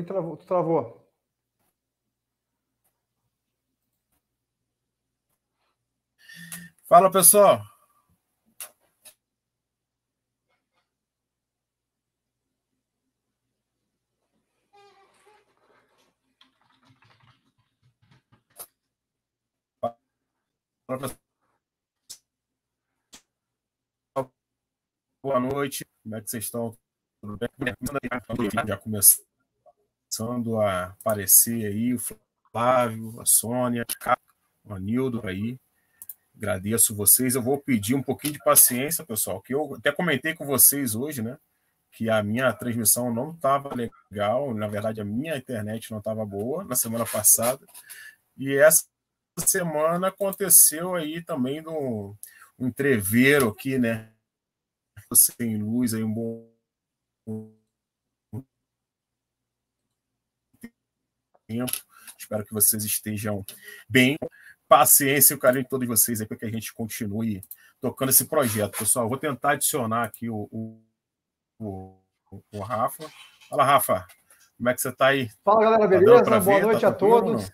travou. Tu travou. Fala, pessoal. Boa noite, como é que vocês estão? Tudo bem? Já começando a aparecer aí o Flávio, a Sônia, o Anildo aí. Agradeço vocês. Eu vou pedir um pouquinho de paciência, pessoal, que eu até comentei com vocês hoje, né? Que a minha transmissão não estava legal, na verdade, a minha internet não estava boa na semana passada. E essa semana aconteceu aí também no, um entreveiro aqui, né? Sem luz aí um bom tempo. Espero que vocês estejam bem. Paciência e o carinho de todos vocês aí para que a gente continue tocando esse projeto, pessoal. Vou tentar adicionar aqui o, o, o, o Rafa. Fala, Rafa. Como é que você está aí? Fala, galera, beleza? Tá Boa noite tá a todos.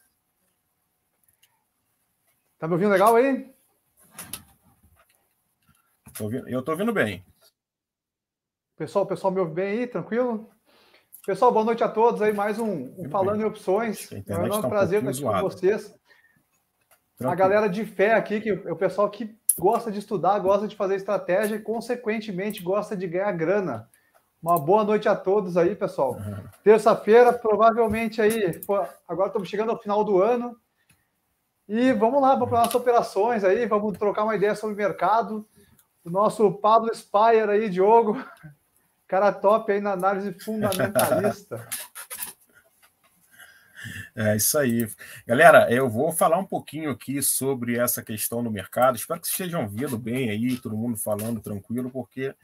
Tá me ouvindo legal aí? Eu tô ouvindo bem. Pessoal, o pessoal me ouve bem aí, tranquilo? Pessoal, boa noite a todos aí, mais um, um Falando em Opções. É um tá prazer estar aqui com vocês. Tranquilo. A galera de fé aqui, que é o pessoal que gosta de estudar, gosta de fazer estratégia e, consequentemente, gosta de ganhar grana. Uma boa noite a todos aí, pessoal. Uhum. Terça-feira, provavelmente aí, agora estamos chegando ao final do ano, e vamos lá, vamos para nossas operações aí, vamos trocar uma ideia sobre o mercado. O nosso Pablo Spire aí, Diogo, cara top aí na análise fundamentalista. É isso aí. Galera, eu vou falar um pouquinho aqui sobre essa questão no mercado. Espero que vocês estejam vendo bem aí, todo mundo falando tranquilo, porque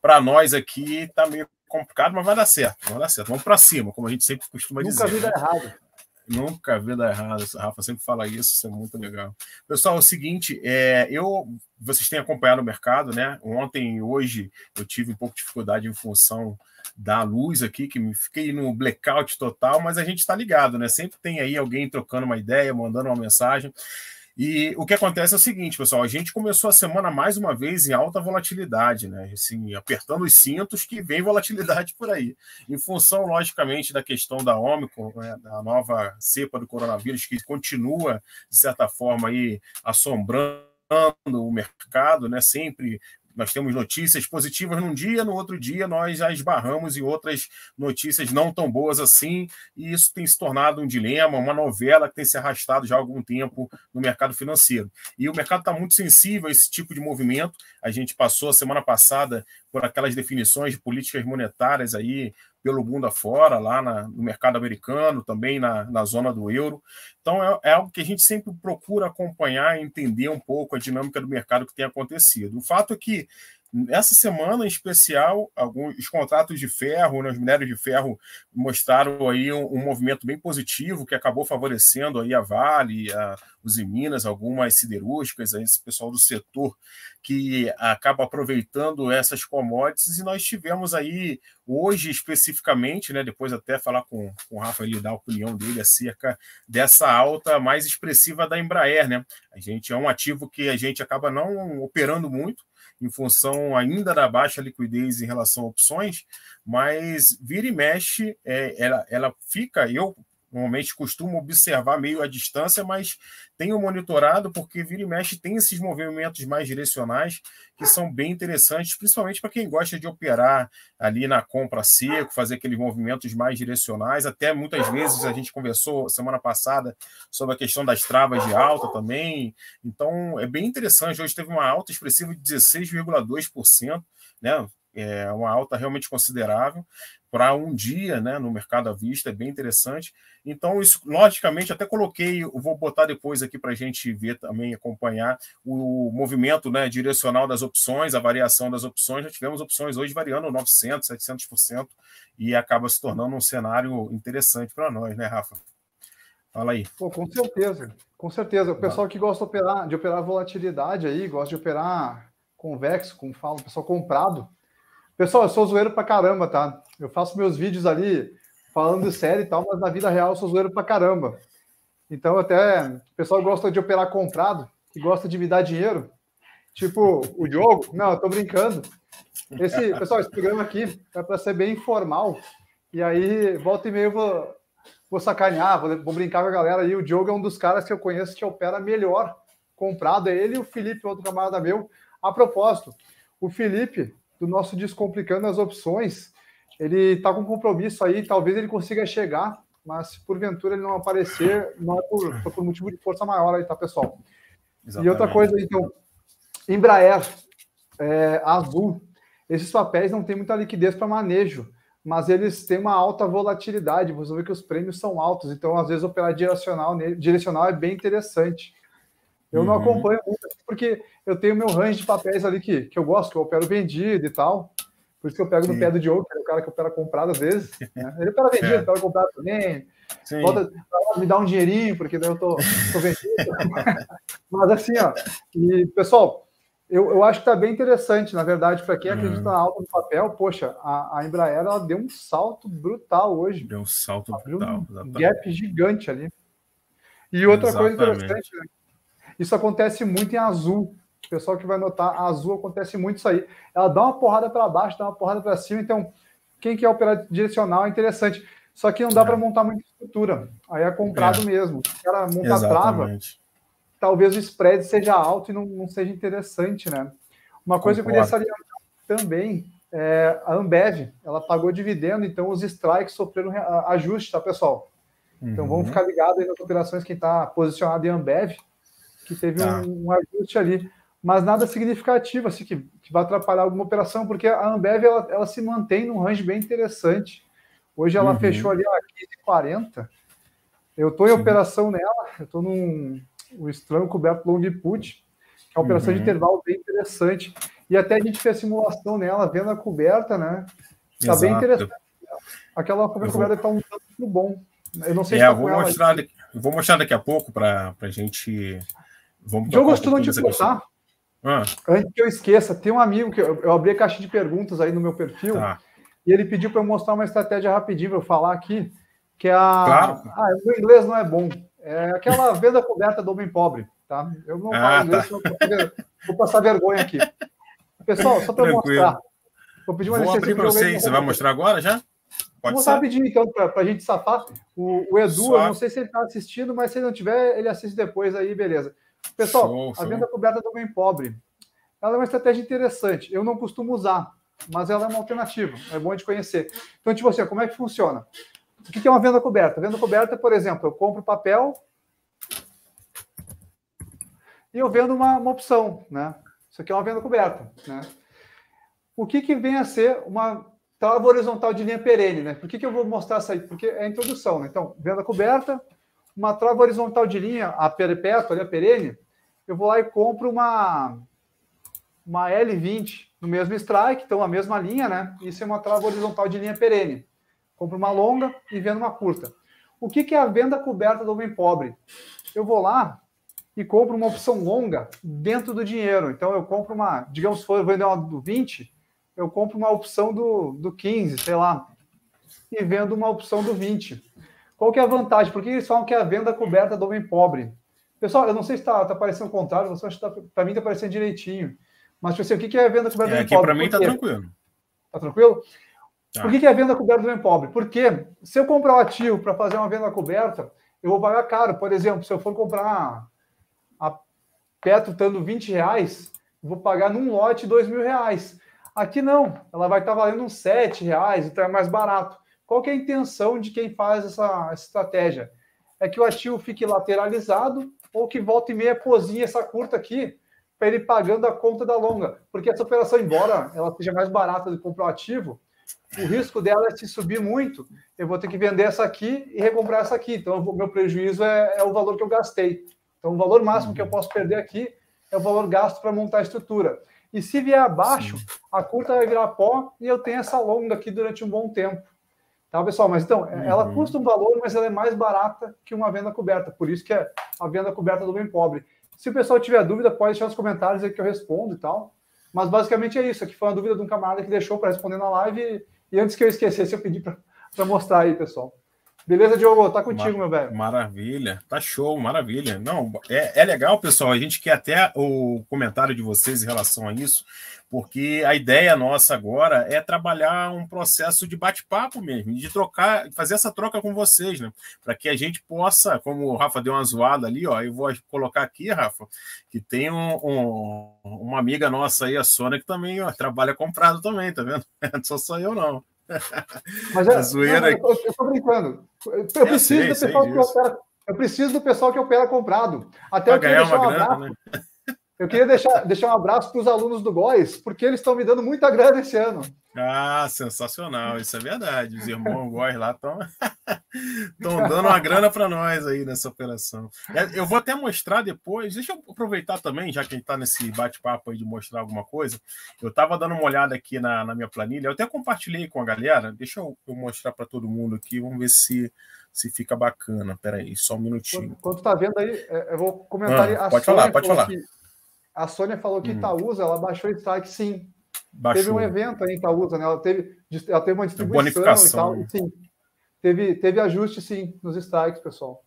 para nós aqui está meio complicado, mas vai dar certo. Vai dar certo. Vamos para cima, como a gente sempre costuma Nunca dizer. Nunca vi dar né? errado. Nunca vi dar errado. A Rafa sempre fala isso, isso é muito legal. Pessoal, é o seguinte, é, eu, vocês têm acompanhado o mercado, né? Ontem e hoje eu tive um pouco de dificuldade em função da luz aqui, que me fiquei no blackout total, mas a gente está ligado, né? Sempre tem aí alguém trocando uma ideia, mandando uma mensagem. E o que acontece é o seguinte, pessoal, a gente começou a semana mais uma vez em alta volatilidade, né? Assim, apertando os cintos que vem volatilidade por aí. Em função, logicamente, da questão da Ômicron, né? da nova cepa do coronavírus, que continua, de certa forma, aí assombrando o mercado, né? Sempre nós temos notícias positivas num dia, no outro dia nós já esbarramos em outras notícias não tão boas assim, e isso tem se tornado um dilema, uma novela que tem se arrastado já há algum tempo no mercado financeiro. E o mercado está muito sensível a esse tipo de movimento. A gente passou a semana passada por aquelas definições de políticas monetárias aí pelo mundo afora, lá na, no mercado americano, também na, na zona do euro. Então, é, é, algo que a gente sempre procura acompanhar entender um pouco a dinâmica do mercado que tem acontecido. O fato é que Nessa semana, em especial, alguns contratos de ferro, né, os minérios de ferro mostraram aí um, um, movimento bem positivo que acabou favorecendo aí a Vale, a Minas, algumas siderúrgicas, esse pessoal do setor que acaba aproveitando essas commodities e nós tivemos aí hoje especificamente, né, depois até falar com, com o Rafa ele dar a opinião dele acerca dessa alta mais expressiva da Embraer, né? A gente é um ativo que a gente acaba não operando muito, em função ainda da baixa liquidez em relação a opções, mas vira e mexe, é, ela, ela fica, eu normalmente costumo observar meio à distância, mas tenho monitorado porque vira e mexe tem esses movimentos mais direcionais que são bem interessantes, principalmente para quem gosta de operar ali na compra seco, fazer aqueles movimentos mais direcionais. Até muitas vezes a gente conversou semana passada sobre a questão das travas de alta também. Então é bem interessante. Hoje teve uma alta expressiva de 16,2%, né? É uma alta realmente considerável para um dia né, no mercado à vista, é bem interessante. Então, isso, logicamente, até coloquei, vou botar depois aqui para a gente ver também, acompanhar o movimento né, direcional das opções, a variação das opções. Já tivemos opções hoje variando 900%, 700%, e acaba se tornando um cenário interessante para nós, né, Rafa? Fala aí. Pô, com certeza, com certeza. O pessoal que gosta de operar, de operar volatilidade aí, gosta de operar convexo, como fala, o pessoal comprado. Pessoal, eu sou zoeiro pra caramba, tá? Eu faço meus vídeos ali falando sério e tal, mas na vida real eu sou zoeiro pra caramba. Então, até o pessoal gosta de operar comprado, que gosta de me dar dinheiro. Tipo, o Diogo, não, eu tô brincando. Esse, pessoal, esse programa aqui é para ser bem informal. E aí, volta e meio, vou, vou sacanear, vou, vou brincar com a galera. aí. o Diogo é um dos caras que eu conheço que opera melhor comprado. É ele e o Felipe, outro camarada meu. A propósito, o Felipe, do nosso Descomplicando as Opções, ele está com compromisso aí, talvez ele consiga chegar, mas se porventura ele não aparecer, não é por, por motivo de força maior aí, tá, pessoal? Exatamente. E outra coisa, então, Embraer, é, Azul, esses papéis não têm muita liquidez para manejo, mas eles têm uma alta volatilidade. Você vê que os prêmios são altos, então às vezes operar direcional, direcional é bem interessante. Eu uhum. não acompanho muito, porque eu tenho meu range de papéis ali que, que eu gosto, que eu opero vendido e tal. Por isso que eu pego Sim. no pé do Diogo, que é o cara que opera comprado às vezes. Né? Ele opera vendido, é. opera comprado também. Volta, me dá um dinheirinho, porque daí eu tô, tô vendido. Mas assim, ó. E, pessoal, eu, eu acho que está bem interessante, na verdade, para quem acredita uhum. na alta do papel, poxa, a, a Embraer ela deu um salto brutal hoje. Deu um salto brutal. Um gap gigante ali. E outra exatamente. coisa interessante, né? isso acontece muito em azul. O pessoal que vai notar, azul acontece muito isso aí. Ela dá uma porrada para baixo, dá uma porrada para cima, então quem quer operar direcional é interessante. Só que não dá é. para montar muita estrutura. Aí é comprado é. mesmo. Se o cara monta trava, talvez o spread seja alto e não, não seja interessante, né? Uma coisa Concordo. que eu queria salientar também é a Ambev, ela pagou dividendo, então os strikes sofreram ajuste, tá, pessoal? Então uhum. vamos ficar ligados aí nas operações quem está posicionado em Ambev, que teve tá. um, um, ajuste ali, mas nada significativo, assim, que, que vai atrapalhar alguma operação, porque a Ambev ela, ela se mantém num range bem interessante. Hoje ela uhum. fechou ali a 15,40. Eu estou em Sim. operação nela, eu estou num o estranho coberto long put, que é uma operação uhum. de intervalo bem interessante. E até a gente fez simulação nela, vendo a coberta, né? Está bem interessante. Aquela coberta vou... está um tanto bom. Eu não sei é, se tá vou mostrar, daqui, vou mostrar daqui a pouco para a gente. Vamos Diogo, gostou de cortar? Ah. Antes que eu esqueça, tem um amigo que eu, eu, abri a caixa de perguntas aí no meu perfil tá. e ele pediu para eu mostrar uma estratégia rapidinho para eu falar aqui, que é a. Claro. Ah, o meu inglês não é bom. É aquela venda coberta do homem pobre, tá? Eu não falo ah, inglês, tá. vou passar vergonha aqui. Pessoal, só para mostrar. Vou pedir uma Vou licença. para você, você vai mostrar agora já? Pode Vou ser. rapidinho, então, para a gente safar. O, o Edu, Só... eu não sei se ele está assistindo, mas se ele não tiver, ele assiste depois aí, beleza. Pessoal, show, a venda coberta do bem pobre, ela é uma estratégia interessante. Eu não costumo usar, mas ela é uma alternativa. É bom de conhecer. Então, tipo assim, como é que funciona? O que é uma venda coberta? Venda coberta, por exemplo, eu compro papel e eu vendo uma, uma opção, né? Isso aqui é uma venda coberta, né? O que, que vem a ser uma trava horizontal de linha perene, né? Por que, que eu vou mostrar isso aí? Porque é a introdução, né? Então, venda coberta, uma trava horizontal de linha, a perpétua, a perene, eu vou lá e compro uma, uma L20 no mesmo strike, então a mesma linha, né? Isso é uma trava horizontal de linha perene compro uma longa e vendo uma curta. O que, que é a venda coberta do homem pobre? Eu vou lá e compro uma opção longa dentro do dinheiro. Então eu compro uma, digamos, se for vender uma do 20, eu compro uma opção do, do 15, sei lá, e vendo uma opção do 20. Qual que é a vantagem? Por que eles falam que é a venda coberta do homem pobre? Pessoal, eu não sei se está tá parecendo o contrário, você acha que tá, para mim está parecendo direitinho. Mas, tipo assim, o que, que é a venda coberta é, do homem aqui pobre? Para mim está tranquilo. Está tranquilo? Tá. Por que, que é venda coberta do bem pobre? Porque se eu comprar um ativo para fazer uma venda coberta, eu vou pagar caro. Por exemplo, se eu for comprar a Petro estando 20 reais, eu vou pagar num lote dois mil reais. Aqui não, ela vai estar valendo uns 7 reais, então é mais barato. Qual é a intenção de quem faz essa, estratégia? É que o ativo fique lateralizado ou que volta e meia cozinha essa curta aqui para ele pagando a conta da longa. Porque essa operação, embora ela seja mais barata do que comprar o ativo, o risco dela é se subir muito, eu vou ter que vender essa aqui e recomprar essa aqui. Então, o meu prejuízo é, é o valor que eu gastei. Então, o valor máximo que eu posso perder aqui é o valor gasto para montar a estrutura. E se vier abaixo, a curta vai virar pó e eu tenho essa longa aqui durante um bom tempo. Tá, pessoal? Mas então, uhum. ela custa um valor, mas ela é mais barata que uma venda coberta. Por isso que é a venda coberta do bem pobre. Se o pessoal tiver dúvida, pode deixar nos comentários aí que eu respondo e tal. Mas basicamente é isso. Aqui foi uma dúvida de um camarada que deixou para responder na live e antes que eu esquecesse, eu pedi para mostrar aí, pessoal. Beleza, Diogo? Tá contigo, Mar meu velho. Maravilha, tá show, maravilha. Não, é, é legal, pessoal. A gente quer até o comentário de vocês em relação a isso, porque a ideia nossa agora é trabalhar um processo de bate-papo mesmo, de trocar, fazer essa troca com vocês, né? Para que a gente possa, como o Rafa deu uma zoada ali, ó, eu vou colocar aqui, Rafa, que tem um, um, uma amiga nossa aí, a Sônia, que também ó, trabalha comprado também, tá vendo? Só sou eu, não. Mas é, zoeira... não, eu, estou brincando. Eu, eu preciso sei, do pessoal que opera, eu preciso do pessoal que opera comprado. Até pra eu queria deixar um grana, né? Eu queria deixar, deixar um abraço para os alunos do GOIS, porque eles estão me dando muita grana esse ano. Ah, sensacional, isso é verdade. Os irmãos GOIS lá estão dando uma grana para nós aí nessa operação. É, eu vou até mostrar depois, deixa eu aproveitar também, já que a gente está nesse bate-papo aí de mostrar alguma coisa. Eu estava dando uma olhada aqui na, na minha planilha, eu até compartilhei com a galera, deixa eu, eu mostrar para todo mundo aqui, vamos ver se se fica bacana. Peraí, só um minutinho. Quando está vendo aí, é, eu vou comentar ah, Pode falar, pode falar. Que a Sônia falou que hum. Itaúsa, ela baixou o strike, sim. Baixou. Teve um evento aí em Itaúsa, né? Ela teve, ela teve uma distribuição e tal. E, sim. Teve, teve ajuste, sim, nos strikes, pessoal.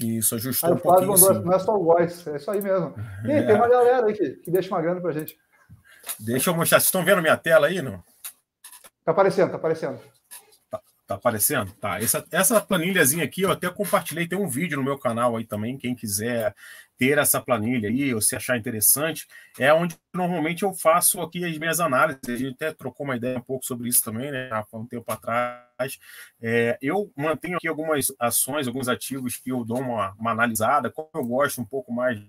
Isso, ajustou aí, um pouquinho, mandou, Não é só o voice, é isso aí mesmo. E é. tem uma galera aí que, que deixa uma grana pra gente. Deixa eu mostrar. Vocês estão vendo minha tela aí, não? Tá aparecendo, tá aparecendo. Tá, tá aparecendo? Tá. Essa, essa planilhazinha aqui eu até compartilhei. Tem um vídeo no meu canal aí também. Quem quiser ter essa planilha aí, ou se achar interessante, é onde normalmente eu faço aqui as minhas análises. A gente até trocou uma ideia um pouco sobre isso também, né? Há um tempo atrás. É, eu mantenho aqui algumas ações, alguns ativos que eu dou uma, uma analisada, como eu gosto um pouco mais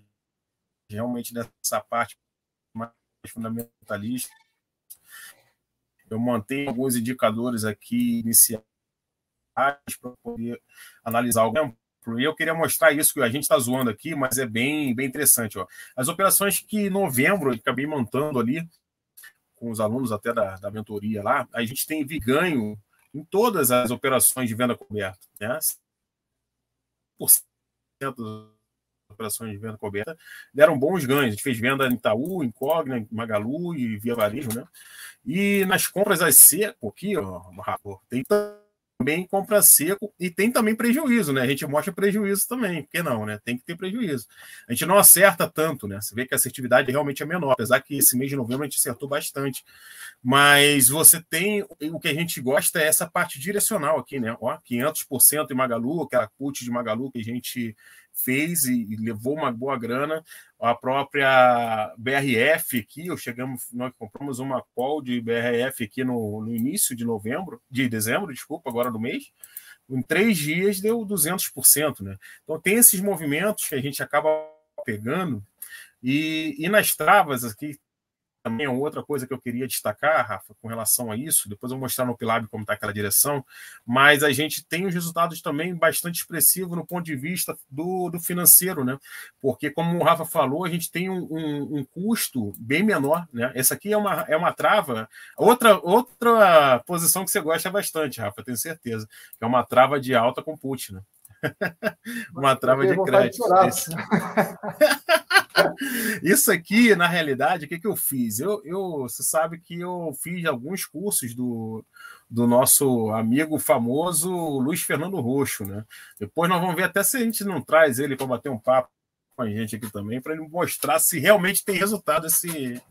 realmente dessa parte mais fundamentalista. Eu mantenho alguns indicadores aqui iniciais para poder analisar algo e eu queria mostrar isso que a gente está zoando aqui, mas é bem, bem interessante. Ó. As operações que em novembro eu acabei montando ali, com os alunos até da, da mentoria lá, a gente tem ganho em todas as operações de venda coberta. Né? Por cento operações de venda coberta deram bons ganhos. A gente fez venda em Itaú, em Cogna, Magalu e Via Varejo. Né? E nas compras a seco aqui, ó, tem também compra seco e tem também prejuízo, né? A gente mostra prejuízo também, por que não, né? Tem que ter prejuízo. A gente não acerta tanto, né? Você vê que a assertividade realmente é menor, apesar que esse mês de novembro a gente acertou bastante. Mas você tem o que a gente gosta é essa parte direcional aqui, né? Ó, 500% em Magalu, aquela put de Magalu que a gente fez e, e, levou uma boa grana. A própria BRF aqui, eu chegamos, nós compramos uma call de BRF aqui no, no início de novembro, de dezembro, desculpa, agora do mês. Em três dias deu 200%, né? Então tem esses movimentos que a gente acaba pegando e, e nas travas aqui também é outra coisa que eu queria destacar, Rafa, com relação a isso. Depois eu vou mostrar no Pilab como está aquela direção. Mas a gente tem os resultados também bastante expressivos no ponto de vista do, do financeiro, né? Porque, como o Rafa falou, a gente tem um, um, um, custo bem menor, né? Essa aqui é uma, é uma trava. Outra, outra posição que você gosta bastante, Rafa, tenho certeza, que é uma trava de alta com put, né? uma trava de crédito. Isso aqui, na realidade, o que, que eu fiz? Eu, eu, você sabe que eu fiz alguns cursos do, do nosso amigo famoso Luiz Fernando Roxo, né? Depois nós vamos ver até se a gente não traz ele para bater um papo com a gente aqui também, para ele mostrar se realmente tem resultado esse,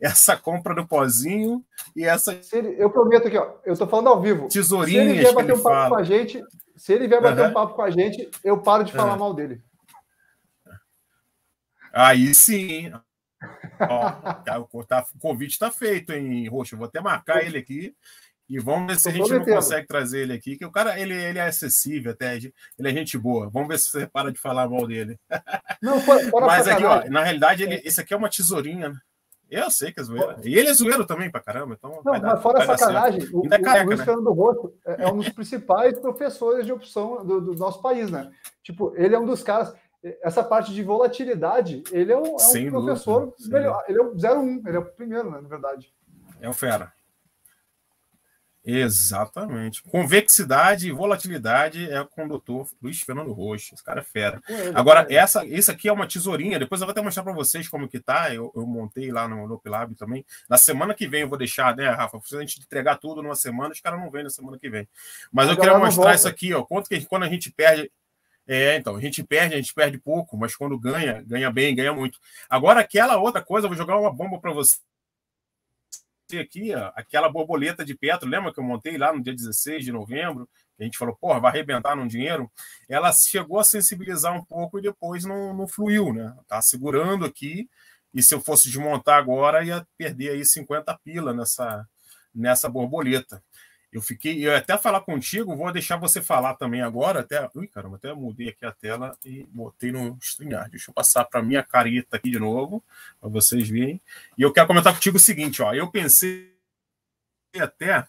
essa compra do pozinho e essa. Ele, eu prometo aqui, ó, eu estou falando ao vivo. Tesourinhas. Se ele vier bater um papo fala. com a gente, se ele vier bater uhum. um papo com a gente, eu paro de falar uhum. mal dele. Aí sim. Ó, tá, o convite está feito, hein, Roxo? Vou até marcar ele aqui e vamos ver se a gente não consegue trazer ele aqui, que o cara ele, ele é acessível até, ele é gente boa. Vamos ver se você para de falar mal dele. Não, fora, fora Mas aqui, ó, na realidade, ele, esse aqui é uma tesourinha, né? Eu sei que é zoeira. E ele é zoeiro também pra caramba. Então não, dar, mas fora a sacanagem, o, é careca, o Luiz né? Fernando Rosto é, é um dos principais professores de opção do, do nosso país, né? Tipo, ele é um dos caras essa parte de volatilidade, ele é um, é um professor dúvida, melhor. Ele é o 01, ele é o primeiro, né, na verdade. É o fera. Exatamente. Convexidade e volatilidade é com o doutor Luiz Fernando Rocha. Esse cara é fera. Agora, essa, esse aqui é uma tesourinha. Depois eu vou até mostrar para vocês como que tá. Eu, eu montei lá no Lopilab também. Na semana que vem eu vou deixar, né, Rafa? Se a gente entregar tudo numa semana, os caras não vêm na semana que vem. Mas eu queria mostrar isso aqui, ó. Quanto que quando a gente perde. É, então, a gente perde, a gente perde pouco, mas quando ganha, ganha bem, ganha muito. Agora, aquela outra coisa, eu vou jogar uma bomba para você aqui ó, aquela borboleta de Petro, lembra que eu montei lá no dia 16 de novembro? a gente falou, porra, vai arrebentar no dinheiro. Ela chegou a sensibilizar um pouco e depois não, não fluiu, né? Tá segurando aqui. E se eu fosse desmontar agora, ia perder aí 50 pila nessa, nessa borboleta. Eu fiquei, eu até falar contigo, vou deixar você falar também agora, até, ui, caramba, até mudei aqui a tela e botei no StreamYard. Deixa eu passar para minha careta aqui de novo, para vocês verem. E eu quero comentar contigo o seguinte, ó, eu pensei até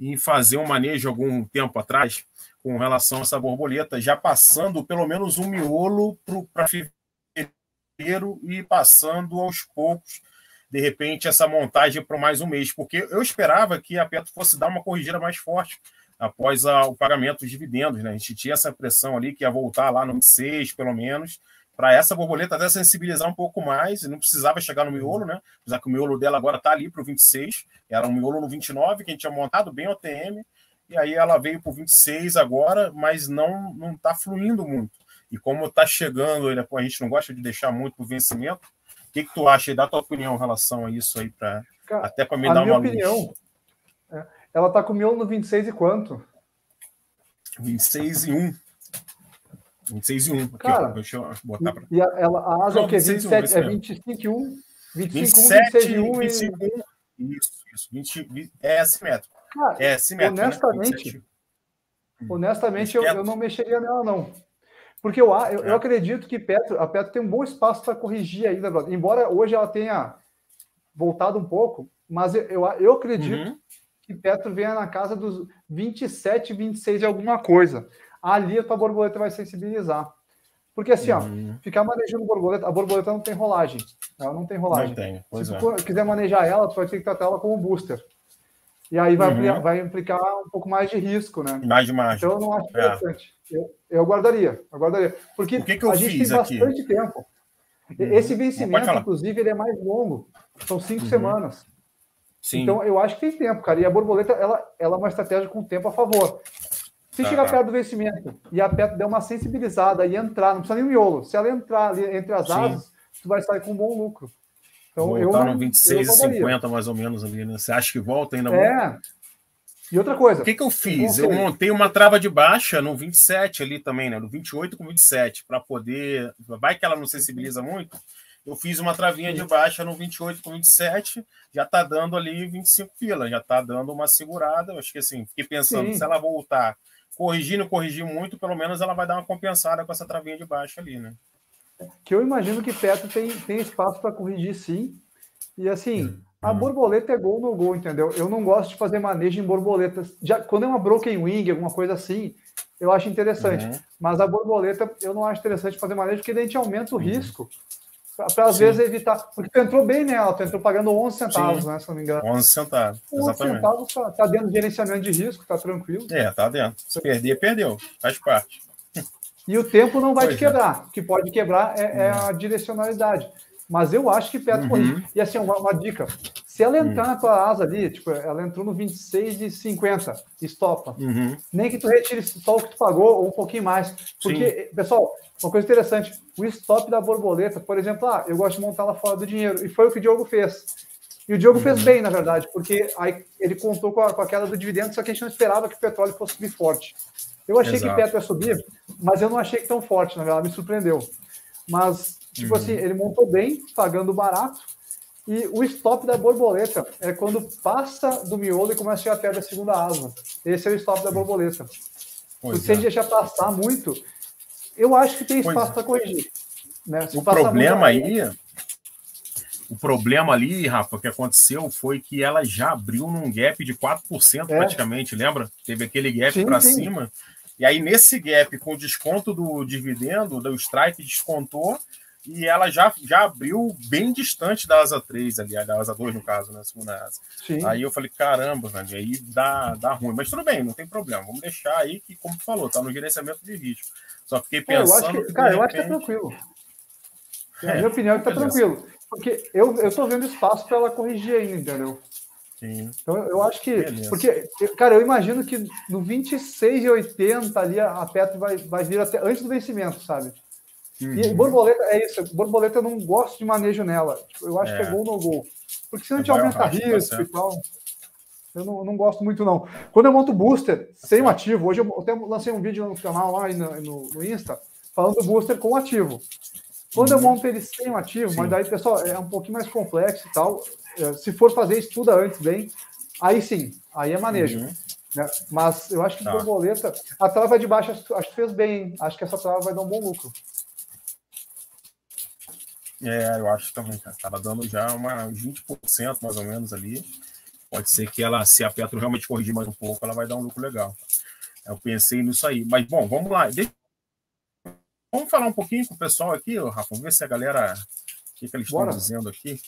em fazer um manejo algum tempo atrás com relação a essa borboleta, já passando pelo menos um miolo para fevereiro e passando aos poucos de repente, essa montagem para mais um mês, porque eu esperava que a Petro fosse dar uma corrigida mais forte após a, o pagamento dos dividendos. Né? A gente tinha essa pressão ali que ia voltar lá no 26, pelo menos, para essa borboleta até sensibilizar um pouco mais, e não precisava chegar no miolo, né? Apesar que o miolo dela agora está ali para o 26, era um miolo no 29 que a gente tinha montado bem OTM, e aí ela veio para o 26 agora, mas não não está fluindo muito. E como está chegando, a gente não gosta de deixar muito o vencimento, o que, que tu acha e dá tua opinião em relação a isso aí, pra, até para me dar uma opinião, é, ela está com o miolo no 26 e quanto? 26 e 1. 26 e 1. Aqui, Cara, ó, deixa eu botar pra... E a, ela, a asa Não, é o quê? 27, 1, é 25 e 1? 25, 27, 26 e 1 25 e... 1. Isso, isso. 20, é assimétrico. Cara, é assimétrico, honestamente, né? honestamente eu, eu não mexeria nela, não. Porque eu, eu, eu, acredito que Petro, a Petro tem um bom espaço para corrigir ainda, embora hoje ela tenha voltado um pouco, mas eu, eu, eu acredito uhum. que Petro venha na casa dos 27, 26 de alguma coisa. Ali a tua borboleta vai sensibilizar. Porque assim, uhum. ó, ficar manejando borboleta, a borboleta não tem rolagem. Ela não tem rolagem. Não tem, Se tu é. quiser manejar ela, tu vai ter que tratar ela como booster. E aí vai, uhum. vai implicar um pouco mais de risco, né? Mais de margem. Então eu não acho é. interessante. É. Eu, eu guardaria, eu guardaria. Porque o que que a gente tem bastante aqui? tempo. Uhum. Esse vencimento, inclusive, ele é mais longo. São cinco uhum. semanas. Sim. Então eu acho que tem tempo, cara. E a borboleta, ela, ela é uma estratégia com tempo a favor. Se tá. chegar perto do vencimento e a Petro der uma sensibilizada e entrar, não precisa nem miolo. Se ela entrar ali entre as asas, Sim. tu vai sair com um bom lucro. Então, Voltar eu, no 26,50 mais ou menos ali, né? Você acha que volta ainda? É. E outra coisa. O que, que eu fiz? Eu montei uma trava de baixa no 27 ali também, né? No 28 com 27, para poder. Vai que ela não sensibiliza muito. Eu fiz uma travinha de baixa no 28 com 27, já tá dando ali 25 pila, já tá dando uma segurada. Eu acho que assim, fiquei pensando, Sim. se ela voltar corrigindo, corrigir muito, pelo menos ela vai dar uma compensada com essa travinha de baixa ali, né? Que eu imagino que Petro tem, tem espaço para corrigir sim. E assim, hum, a hum. borboleta é gol no gol, entendeu? Eu não gosto de fazer manejo em borboletas. Já, quando é uma broken wing, alguma coisa assim, eu acho interessante. Uhum. Mas a borboleta eu não acho interessante fazer manejo, porque daí a gente aumenta o uhum. risco. Para às Sim. vezes evitar. Porque tu entrou bem nela, tu entrou pagando 11 centavos, Sim. né? Se não me engano. 11 centavos. 11 exatamente. centavos tá, tá dentro do gerenciamento de risco, tá tranquilo. É, tá dentro. Se perder, perdeu. Faz parte. E o tempo não vai pois te é. quebrar. É. O que pode quebrar é, é, a direcionalidade. Mas eu acho que Petro uhum. E assim, uma, uma, dica: se ela entrar uhum. na tua asa ali, tipo, ela entrou no 26 e 50, estopa. Uhum. Nem que tu retire só o que tu pagou ou um pouquinho mais. Porque, Sim. pessoal, uma coisa interessante: o stop da borboleta, por exemplo, ah, eu gosto de montar ela fora do dinheiro. E foi o que o Diogo fez. E o Diogo fez uhum. bem, na verdade, porque aí ele contou com a, com a queda do dividendo, só que a gente não esperava que o petróleo fosse subir forte. Eu achei Exato. que Petro ia subir, mas eu não achei tão forte, na verdade, me surpreendeu. Mas, tipo uhum. assim, ele montou bem, pagando barato, e o stop da borboleta é quando passa do miolo e começa a chegar perto da segunda asa. Esse é o stop da borboleta. Pois se é. deixar passar muito, eu acho que tem espaço é. para corrigir. Né? o problema aí, o problema ali, Rafa, que aconteceu foi que ela já abriu num gap de 4% é. praticamente, lembra? Teve aquele gap para cima. E aí, nesse gap, com o desconto do dividendo, do strike descontou, e ela já, já abriu bem distante da asa 3 ali, da asa 2, no caso, né? Segunda asa. Sim. Aí eu falei, caramba, velho, aí dá, dá ruim. Mas tudo bem, não tem problema. Vamos deixar aí que, como tu falou, tá no gerenciamento de risco. Só fiquei pensando. É, eu que, cara, repente... eu acho que é tranquilo. É, na minha opinião, está tranquilo. Porque eu, eu tô vendo espaço para ela corrigir ainda, entendeu? Sim. Então eu acho que. Beleza. Porque, cara, eu imagino que no 26,80 ali a Petro vai, vai vir até antes do vencimento, sabe? Uhum. E borboleta é isso, borboleta eu não gosto de manejo nela. Tipo, eu acho é. que é gol no gol. Porque senão a gente aumenta risco e tal. Eu não, não, gosto muito, não. Quando eu monto booster sem o ativo, hoje eu até lancei um vídeo no canal lá no, no, no Insta, falando do booster com ativo. Quando eu uhum. monto ele sem o um ativo, Sim. mas daí, pessoal, é um pouquinho mais complexo e tal. É, se for fazer, estuda antes bem. Aí sim, aí é manejo. Uhum. Né? Mas eu acho que tá. borboleta, a trava de baixo acho que fez bem. Acho que essa trava vai dar um bom lucro. É, eu acho também, cara. Estava dando já uma 20% mais ou menos ali. Pode ser que ela, se a Petro realmente corrigir mais um pouco, ela vai dar um lucro legal. Eu pensei nisso aí. Mas, bom, vamos lá. Vamos falar um pouquinho com o pessoal aqui, Rafa. Vamos ver se a galera. O que, que eles Bora. estão dizendo aqui.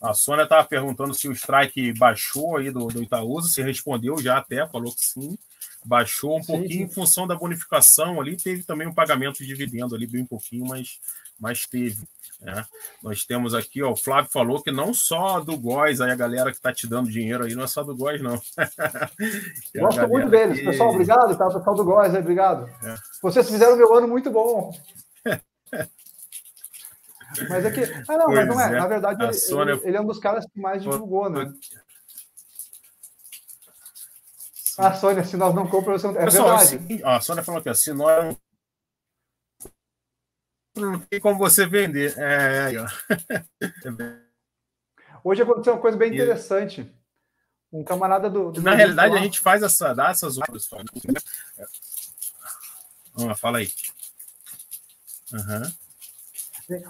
A Sônia estava perguntando se o strike baixou aí do, do Itaúsa. Você respondeu já até, falou que sim. Baixou um sim, pouquinho sim. em função da bonificação ali. Teve também um pagamento de dividendo ali, bem pouquinho, mas, mas teve. Né? Nós temos aqui, ó, o Flávio falou que não só do Góis, aí a galera que está te dando dinheiro aí, não é só do Góis, não. Gosto muito deles, que... pessoal. Obrigado, tá? Pessoal do Góis, aí, obrigado. É. Vocês fizeram meu ano muito bom. mas é que. Ah, não, pois mas não é. é. Na verdade, ele, Sônia... ele, ele, é um dos caras que mais divulgou, né? A Sônia, se nós não compramos, é Pessoal, verdade. Assim, a Sônia falou aqui, se nós não tem como você vender. É, Hoje aconteceu uma coisa bem interessante. Um camarada do. do Na realidade, a gente faz essa, dá essas outras. Ah, fala aí. Uhum.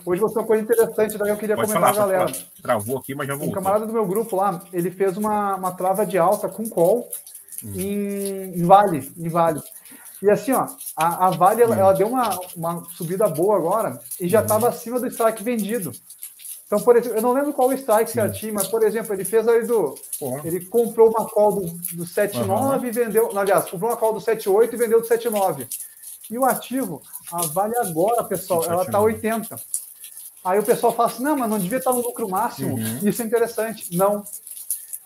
Hoje você uma coisa interessante, daí eu queria Pode comentar falar, a galera. Travou aqui, mas já vou. Um camarada do meu grupo lá, ele fez uma, uma trava de alta com call. Em, em Vale, em Vale. E assim, ó, a, a Vale ela, ela, deu uma, uma subida boa agora e já estava uhum. acima do strike vendido. Então, por exemplo, eu não lembro qual o strike certinho, mas, por exemplo, ele fez aí do. Porra. Ele comprou uma call do, do 7,9 uhum. e vendeu. Aliás, comprou uma call do 7,8 e vendeu do 7,9. E o ativo, a Vale agora, pessoal, ela está 80. Aí o pessoal fala assim: não, mas não devia estar no lucro máximo. Uhum. Isso é interessante. Não.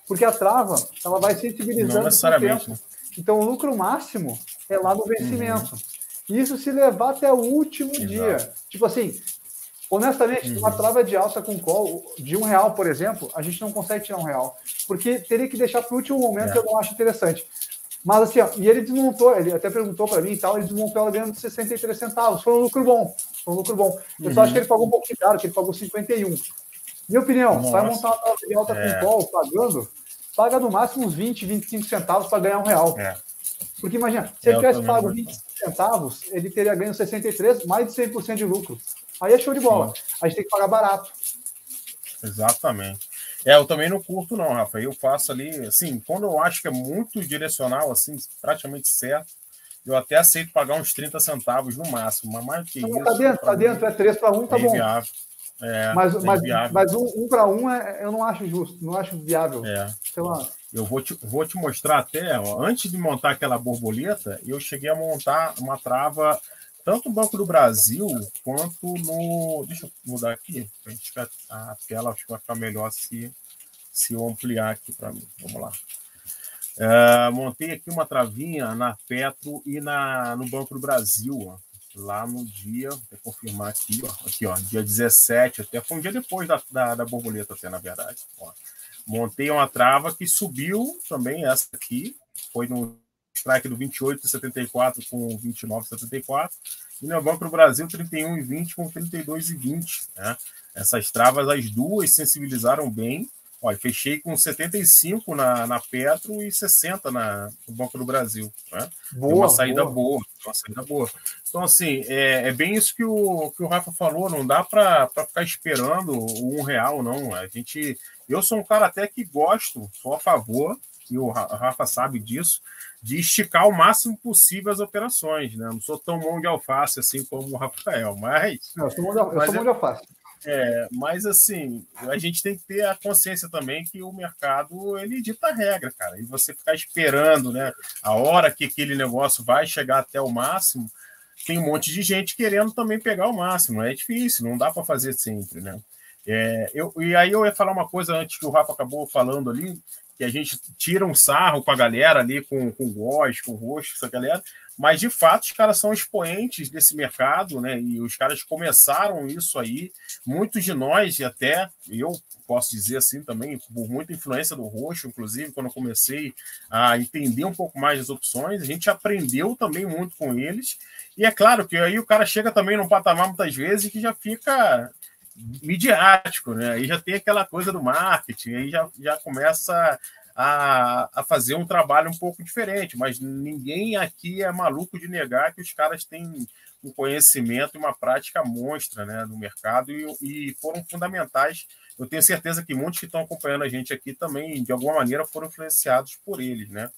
Porque a trava, ela vai sensibilizando. Não necessariamente. Né? Então, o lucro máximo é lá no vencimento. Uhum. Isso se levar até o último Exato. dia. Tipo assim, honestamente, uhum. uma trava de alta com call de um real, por exemplo, a gente não consegue tirar um real. Porque teria que deixar para o último momento, é. eu não acho interessante. Mas assim, ó, e ele desmontou, ele até perguntou para mim e tal, ele desmontou ela ganhando 63 centavos. Foi um lucro bom. Foi um lucro bom. Eu uhum. só acho que ele pagou um pouquinho caro, que ele pagou 51. Minha opinião, Nossa. vai montar uma trava de alta é. com call pagando, paga no máximo uns 20, 25 centavos para ganhar um real. É. Porque imagina, se ele tivesse pago 20 centavos, ele teria ganho 63, mais de 100% de lucro. Aí é show de bola. Sim. A gente tem que pagar barato. Exatamente. É, eu também não curto, não, Rafa. Eu faço ali, assim, quando eu acho que é muito direcional, assim, praticamente certo, eu até aceito pagar uns 30 centavos no máximo, mas mais que não, isso. Tá dentro, tá dentro, é 3 para 1, tá é bom. Inviável. É, mas, mas, mas um, um para um é, eu não acho justo, não acho viável. É. Sei lá. Eu vou te, vou te mostrar até, ó, antes de montar aquela borboleta, eu cheguei a montar uma trava tanto no Banco do Brasil quanto no. Deixa eu mudar aqui, a tela acho que vai ficar melhor se, se eu ampliar aqui para mim. Vamos lá. É, montei aqui uma travinha na Petro e na, no Banco do Brasil, ó, lá no dia, vou confirmar aqui, ó, aqui, ó, dia 17, até foi um dia depois da, da, da borboleta, até na verdade. Ó. Montei uma trava que subiu também, essa aqui, foi no strike do 28,74 com 29,74 e no Banco do Brasil 31,20 com 32,20. Né? Essas travas, as duas sensibilizaram bem. Olha, fechei com 75 na, na Petro e 60 na, no Banco do Brasil. Né? Boa, uma saída boa. boa. Uma saída boa. Então, assim, é, é bem isso que o, que o Rafa falou. Não dá para ficar esperando um real, não. A gente eu sou um cara até que gosto, sou a favor e o Rafa sabe disso, de esticar o máximo possível as operações. Né? Não sou tão mão de alface assim como o Rafael, mas. Não, eu sou mão de, eu sou mão de alface. É, mas assim, a gente tem que ter a consciência também que o mercado ele dita a regra, cara. E você ficar esperando, né, a hora que aquele negócio vai chegar até o máximo, tem um monte de gente querendo também pegar o máximo. É difícil, não dá para fazer sempre, né? É, eu, e aí eu ia falar uma coisa antes que o Rafa acabou falando ali, que a gente tira um sarro com a galera ali, com, com o Góis, com o Roxo, essa galera, mas de fato os caras são expoentes desse mercado, né? E os caras começaram isso aí. Muitos de nós, e até eu posso dizer assim também, por muita influência do Roxo, inclusive, quando eu comecei a entender um pouco mais das opções, a gente aprendeu também muito com eles. E é claro que aí o cara chega também num patamar muitas vezes que já fica midiático, né? Aí já tem aquela coisa do marketing, aí já, já começa a, a fazer um trabalho um pouco diferente, mas ninguém aqui é maluco de negar que os caras têm um conhecimento e uma prática monstra né, no mercado e, e foram fundamentais. Eu tenho certeza que muitos que estão acompanhando a gente aqui também, de alguma maneira, foram influenciados por eles, né?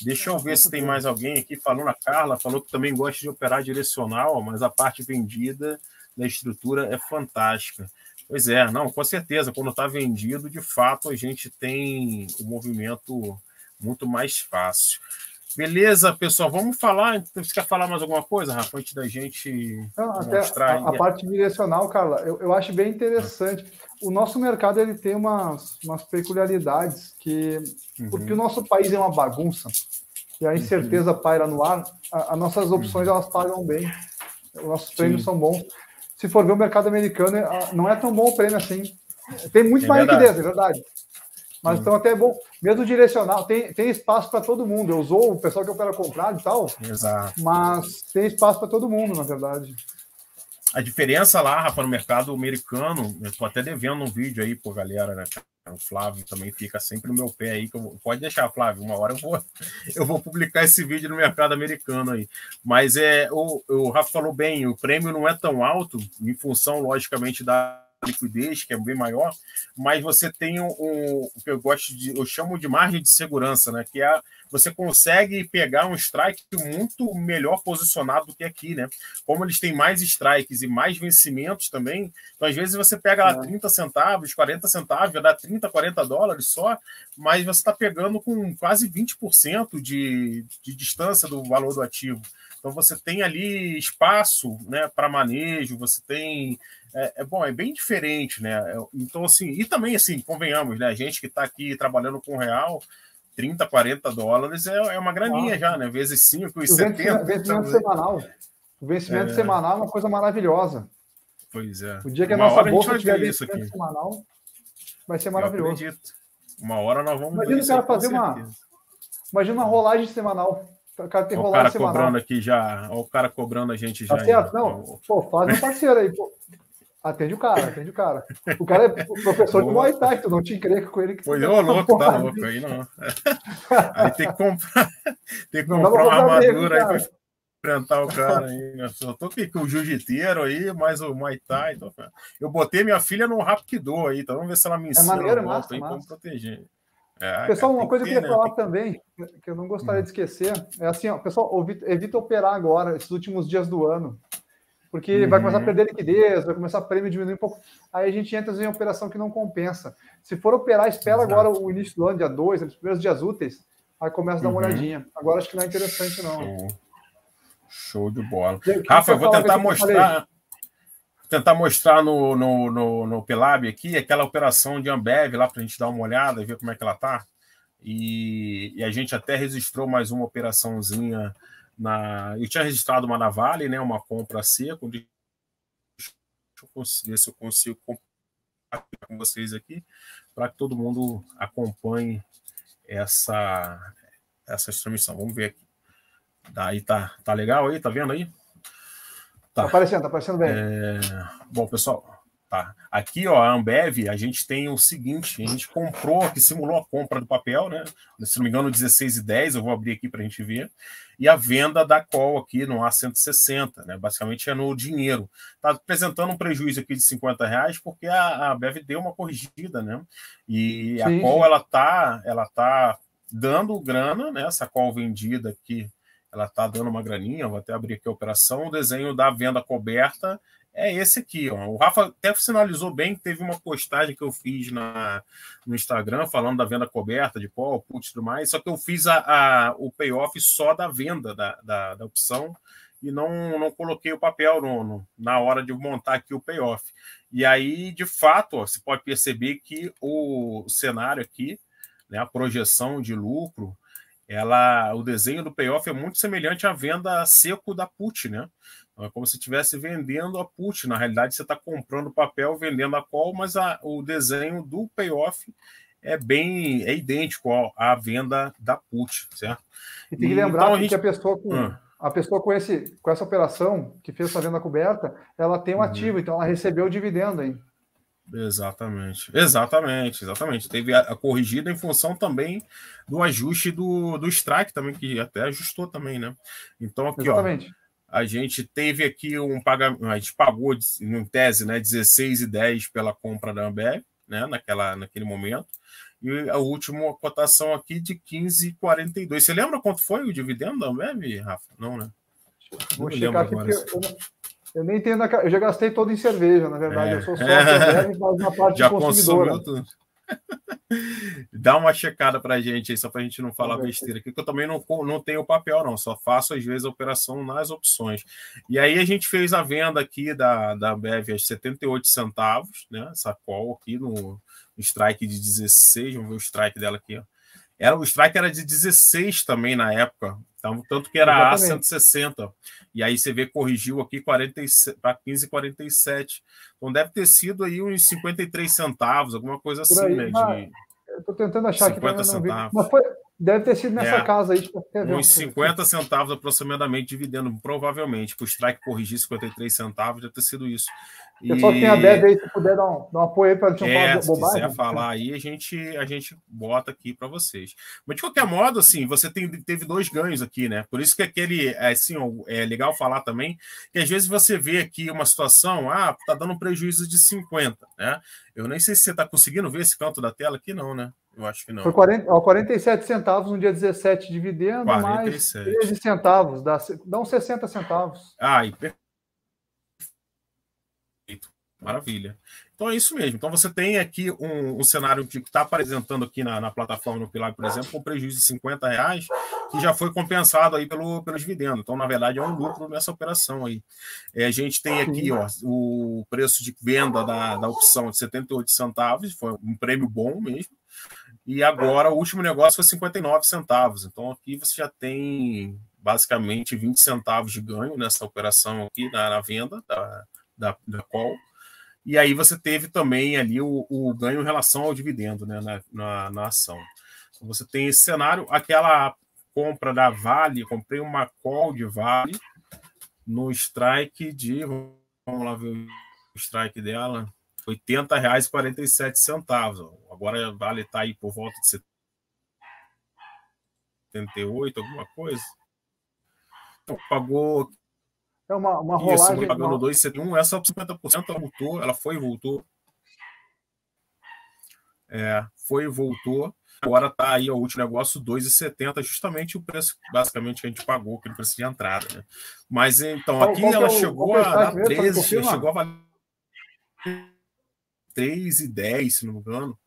Deixa eu ver se tem mais alguém aqui falando. A Carla falou que também gosta de operar direcional, mas a parte vendida da estrutura é fantástica. Pois é, não, com certeza. Quando está vendido, de fato, a gente tem o um movimento muito mais fácil. Beleza, pessoal, vamos falar. Você quer falar mais alguma coisa, Rafa, antes da gente Não, mostrar? A, a, parte direcional, Carla, eu, eu acho bem interessante. O nosso mercado ele tem umas, umas peculiaridades que, uhum. porque o nosso país é uma bagunça e a incerteza uhum. paira no ar, as nossas opções uhum. elas pagam bem, os nossos prêmios Sim. são bons se for ver o mercado americano, é, não é tão bom o prêmio assim. Tem muito é mais verdade. liquidez, é verdade. Mas então até é bom, mesmo direcional, tem, tem espaço para todo mundo. Eu usou o pessoal que eu quero comprar e tal. Exato. Mas tem espaço para todo mundo, na verdade. A diferença lá, Rafa, no mercado americano, eu tô até devendo um vídeo aí por galera, né? O Flávio também fica sempre no meu pé aí. Eu, pode deixar, Flávio, uma hora eu vou, eu vou publicar esse vídeo no mercado americano aí. Mas é, o, o Rafa falou bem, o prêmio não é tão alto, em função, logicamente, da liquidez, que é bem maior, mas você tem o um, um, que eu gosto de, eu chamo de margem de segurança, né? Que é você consegue pegar um strike muito melhor posicionado do que aqui, né? Como eles têm mais strikes e mais vencimentos também, então às vezes você pega lá 30 é. centavos, 40 centavos, vai dar 30, 40 dólares só, mas você está pegando com quase 20% de, de distância do valor do ativo. Então você tem ali espaço né, para manejo, você tem. É, é, bom, é bem diferente, né? É, então, assim, e também assim, convenhamos, né? A gente que está aqui trabalhando com real, 30, 40 dólares é, é uma graninha ah, já, né? Vezes 5 e 70. Vencimento semanal. O vencimento é... semanal é uma coisa maravilhosa. Pois é. O dia que a uma nossa bolsa tiver vencimento aqui. semanal, vai ser maravilhoso. Uma hora nós vamos Imagina o cara fazer uma. Imagina uma rolagem semanal. O cara tem rolagem o cara cobrando aqui já. Olha o cara cobrando a gente já. Tá certo? Não, pô, faz um parceiro aí. Pô. Atende o cara, atende o cara. O cara é professor de Muay Thai, tu não te encrenca com ele. Que pois é, louco, tá louco aí, não. Aí tem que comprar, tem que comprar uma armadura aí para enfrentar o cara aí. Né? Só tô aqui com o jiu-jiteiro aí, mais o Muay Thai. Então, eu botei minha filha no Rapkido aí, então vamos ver se ela me é ensina é maneiro, massa, aí massa. como proteger. É, pessoal, uma coisa que eu queria né? falar também, que eu não gostaria hum. de esquecer, é assim, ó, pessoal, evita operar agora, esses últimos dias do ano porque uhum. vai começar a perder liquidez, vai começar a prêmio diminuir um pouco. Aí a gente entra em operação que não compensa. Se for operar, espera Exato. agora o início do ano, dia 2, os primeiros dias úteis, aí começa a dar uma uhum. olhadinha. Agora acho que não é interessante, não. Show, Show de bola. Rafa, eu vou tentar mostrar. Tentar mostrar no, no, no, no Pelab aqui aquela operação de Ambev lá para a gente dar uma olhada e ver como é que ela tá. E, e a gente até registrou mais uma operaçãozinha na, eu tinha registrado uma na Vale, né, uma compra seca, deixa eu ver se eu consigo compartilhar com vocês aqui, para que todo mundo acompanhe essa, essa transmissão. Vamos ver aqui. Daí tá, tá legal aí? Tá vendo aí? Tá, tá aparecendo, tá aparecendo bem. É... Bom, pessoal, Tá. Aqui, ó, a Ambev, a gente tem o seguinte: a gente comprou, que simulou a compra do papel, né? Se não me engano, 16 e 10, eu vou abrir aqui para a gente ver. E a venda da call aqui no A160, né? Basicamente é no dinheiro. Está apresentando um prejuízo aqui de 50 reais, porque a, a Ambev deu uma corrigida, né? E sim, a call, ela tá, ela tá dando grana, né? Essa call vendida aqui, ela está dando uma graninha. Vou até abrir aqui a operação. O desenho da venda coberta é esse aqui. Ó. O Rafa até sinalizou bem que teve uma postagem que eu fiz na, no Instagram falando da venda coberta, de call, put e tudo mais. Só que eu fiz a, a o payoff só da venda da, da, da, opção e não, não coloquei o papel no, no, na hora de montar aqui o payoff. E aí, de fato, ó, você pode perceber que o cenário aqui né, a projeção de lucro, ela, o desenho do payoff é muito semelhante à venda seco da put, né? É como se estivesse vendendo a put. Na realidade, você está comprando papel, vendendo a call, mas a, o desenho do payoff é bem é idêntico à venda da put, certo? E tem que lembrar então, a gente... que a pessoa com, ah. a pessoa com, esse, com essa operação que fez essa venda coberta, ela tem um uhum. ativo, então ela recebeu o dividendo aí. Exatamente, exatamente, exatamente. Teve a, a, corrigida em função também do ajuste do, do strike também, que até ajustou também, né? Então, aqui, exatamente. ó, a gente teve aqui um pagamento, a gente pagou, em tese, né, 16,10 pela compra da Ambev, né, naquela, naquele momento, e a última cotação aqui de 15,42. Você lembra quanto foi o dividendo da Ambev, Rafa? Não, né? Vou checar aqui. Eu, eu nem entendo, eu já gastei todo em cerveja, na verdade. É. Eu sou só é. mas na parte já consumidora. Tudo. Dá uma checada para a gente aí, só para a gente não falar besteira aqui, que eu também não, não tenho papel, não, só faço às vezes a operação nas opções. E aí a gente fez a venda aqui da, da Bev a 78 centavos, né? Essa call aqui no, no strike de 16, vamos ver o strike dela aqui, ó. Era, o strike era de 16 também na época, então, tanto que era Exatamente. A 160. E aí você vê, corrigiu aqui para 15,47. Então deve ter sido aí uns 53 centavos, alguma coisa assim, aí, né? De... Eu estou tentando achar 50 aqui. Centavos. Mas foi, Deve ter sido nessa é, casa aí. Uns 50 centavos aproximadamente, dividendo, provavelmente, para o strike corrigir 53 centavos, deve ter sido isso. Pessoal e... tem a BED aí, se puder dar um, dar um apoio para a gente é, falar bobagem. Se quiser falar aí, a gente, a gente bota aqui para vocês. Mas, de qualquer modo, assim, você tem, teve dois ganhos aqui, né? Por isso que aquele, é, assim, é legal falar também, que às vezes você vê aqui uma situação, ah, tá dando um prejuízo de 50, né? Eu nem sei se você está conseguindo ver esse canto da tela aqui, não, né? Eu acho que não. Foi 40, ó, 47 centavos no dia 17, dividendo 47. mais 13 centavos, dá, dá uns 60 centavos. Ah, e perfeito. Maravilha. Então é isso mesmo. Então você tem aqui um, um cenário que está apresentando aqui na, na, plataforma no Pilar, por exemplo, com prejuízo de 50 reais, que já foi compensado aí pelo, pelos dividendos. Então, na verdade, é um lucro nessa operação aí. É, a gente tem aqui ó, o preço de venda da, da opção de 78 centavos, foi um prêmio bom mesmo. E agora o último negócio foi 59 centavos. Então aqui você já tem basicamente 20 centavos de ganho nessa operação aqui na, na venda da, da, da call. E aí você teve também ali o, o ganho em relação ao dividendo né, na, na, na ação. Então, você tem esse cenário, aquela compra da Vale, comprei uma call de Vale no strike de. Vamos lá ver o strike dela. R$ 80,47. Agora vale estar tá aí por volta de 78, alguma coisa. Então, pagou. É uma, uma rolagem. Isso, pagando 2,71. Essa 50% ela voltou, ela foi e voltou. É, foi e voltou. Agora está aí o último negócio, 2,70, justamente o preço basicamente que a gente pagou, aquele preço de entrada. Né? Mas então, aqui qual, qual ela é o, chegou a dar 13, chegou a valer 3,10, se não me engano.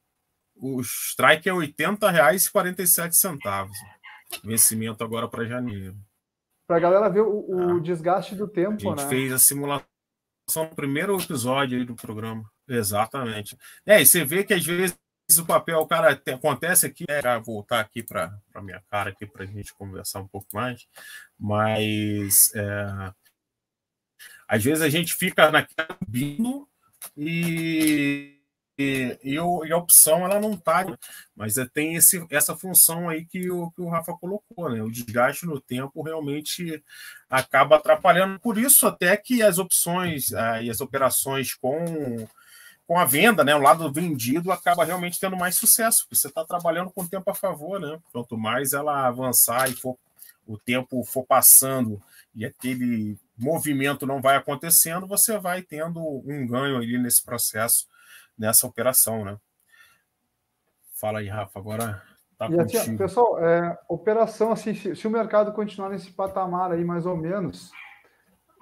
O strike é R$ 80,47. Vencimento agora para janeiro. Para a galera ver o, o ah. desgaste do tempo, A gente né? fez a simulação no primeiro episódio do programa. Exatamente. É, e você vê que às vezes o papel, o cara tem, acontece aqui, é, voltar aqui para a minha cara aqui para a gente conversar um pouco mais, mas é, às vezes a gente fica naquele bino e, e, e, e, a opção ela não está, mas é, tem esse, essa função aí que o, que o Rafa colocou, né? O desgaste no tempo realmente acaba atrapalhando. Por isso, até que as opções ah, e as operações com, com a venda, né? O lado vendido acaba realmente tendo mais sucesso, porque você está trabalhando com o tempo a favor, né? Quanto mais ela avançar e for o tempo for passando e aquele movimento não vai acontecendo, você vai tendo um ganho ali nesse processo, nessa operação, né? Fala aí, Rafa, agora Tá e assim, pessoal, é, operação assim, se, se, o mercado continuar nesse patamar aí mais ou menos,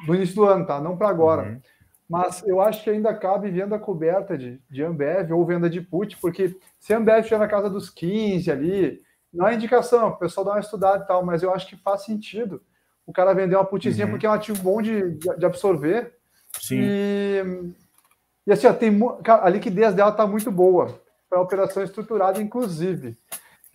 no início do ano, tá? Não para agora. Uhum. Mas eu acho que ainda cabe venda coberta de, de Ambev ou venda de put, porque se a Ambev estiver na casa dos 15 ali, não é indicação, o pessoal dá uma estudada e tal, mas eu acho que faz sentido o cara vender uma putzinha uhum. porque é um ativo bom de, de absorver. Sim. E, e assim, ó, tem, a liquidez dela está muito boa para operação estruturada, inclusive.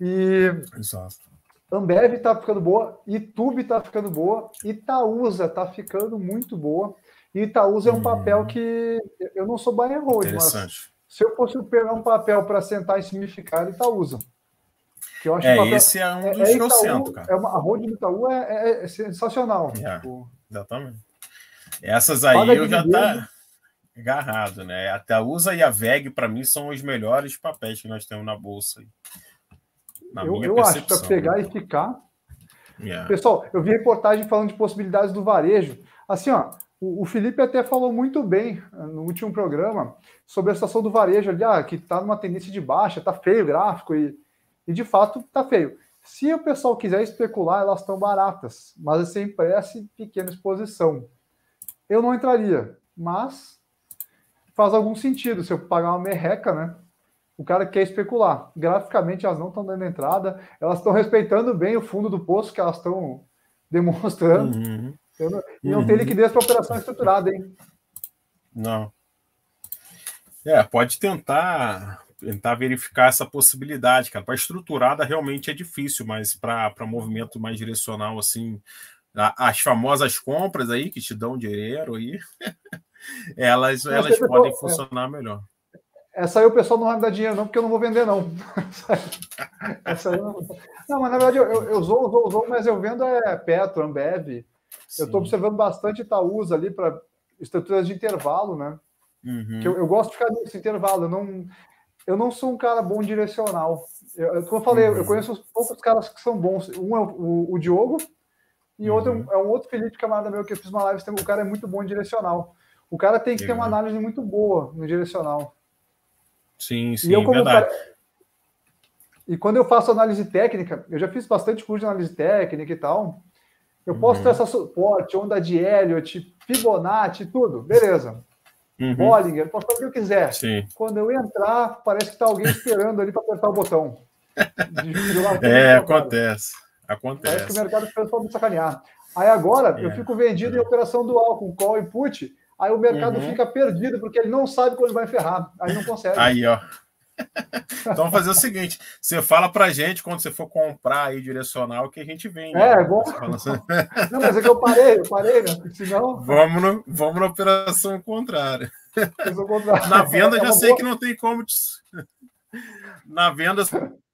E Exato. Ambev está ficando boa, Itube está ficando boa, Itaúsa está ficando muito boa. E Itaúsa é um papel uhum. que eu não sou buy and hold, mas se eu fosse pegar um papel para sentar e significar, Itaúsa. Que eu acho é, papel, esse é um é, dos é, que sento, cara. É uma, a hold do Itaú é, é, é sensacional. É, tipo, exatamente. Essas aí eu já tá agarrado, né? A Itaúsa e a VEG, para mim, são os melhores papéis que nós temos na bolsa. Na eu, eu acho para pegar né? e ficar. Yeah. Pessoal, eu vi reportagem falando de possibilidades do varejo. Assim, ó, o, Felipe até falou muito bem eh, no último programa sobre a situação do varejo ali, ah, que está numa tendência de baixa, está feio o gráfico e, e de fato está feio. Se o pessoal quiser especular, elas estão baratas, mas sem pressa e pequena exposição. Eu não entraria, mas faz algum sentido se eu pagar uma merreca, né? O cara quer especular. Graficamente elas não estão dando entrada, elas estão respeitando bem o fundo do poço que elas estão demonstrando. Uhum. Não, e não uhum. tem liquidez para operação estruturada, hein? Não. É, pode tentar tentar verificar essa possibilidade, cara. Para estruturada realmente é difícil, mas para movimento mais direcional, assim, as famosas compras aí que te dão dinheiro aí, elas, elas podem funcionar melhor. Essa aí o pessoal não vai me dar dinheiro, não, porque eu não vou vender, não. Essa aí não... não, mas na verdade eu, eu, eu usou, mas eu vendo é Petro, Ambev. Sim. Eu estou observando bastante Itaúsa ali para estruturas de intervalo, né? Uhum. Eu, eu, gosto de ficar nesse intervalo. Eu não, eu não sou um cara bom direcional. Eu, como eu falei, uhum. eu conheço os poucos caras que são bons. Um é o, o Diogo e uhum. outro é um outro Felipe camarada meu que eu fiz uma live. O cara é muito bom em direcional. O cara tem que ter uma análise muito boa no direcional. Sim, sim, e eu, verdade. Cara... E quando eu faço análise técnica, eu já fiz bastante curso de análise técnica e tal. Eu posso uhum. ter essa suporte, onda de Elliott, Fibonacci, tudo, beleza. Uhum. Bollinger, posso fazer o que eu quiser. Sim. Quando eu entrar, parece que está alguém esperando ali para apertar o botão. é, acontece. Acontece. Parece que o mercado espera só me sacanear. Aí agora é. eu fico vendido em operação dual, com call e put, aí o mercado uhum. fica perdido, porque ele não sabe quando vai ferrar. Aí não consegue. Aí, ó. então vamos fazer o seguinte: você fala pra gente quando você for comprar aí direcional que a gente vem. É, é bom. Assim. Não, mas é que eu parei, eu parei, né? Senão. Vamos, no, vamos na operação contrária. Na venda é já sei que não tem como. Te... Na venda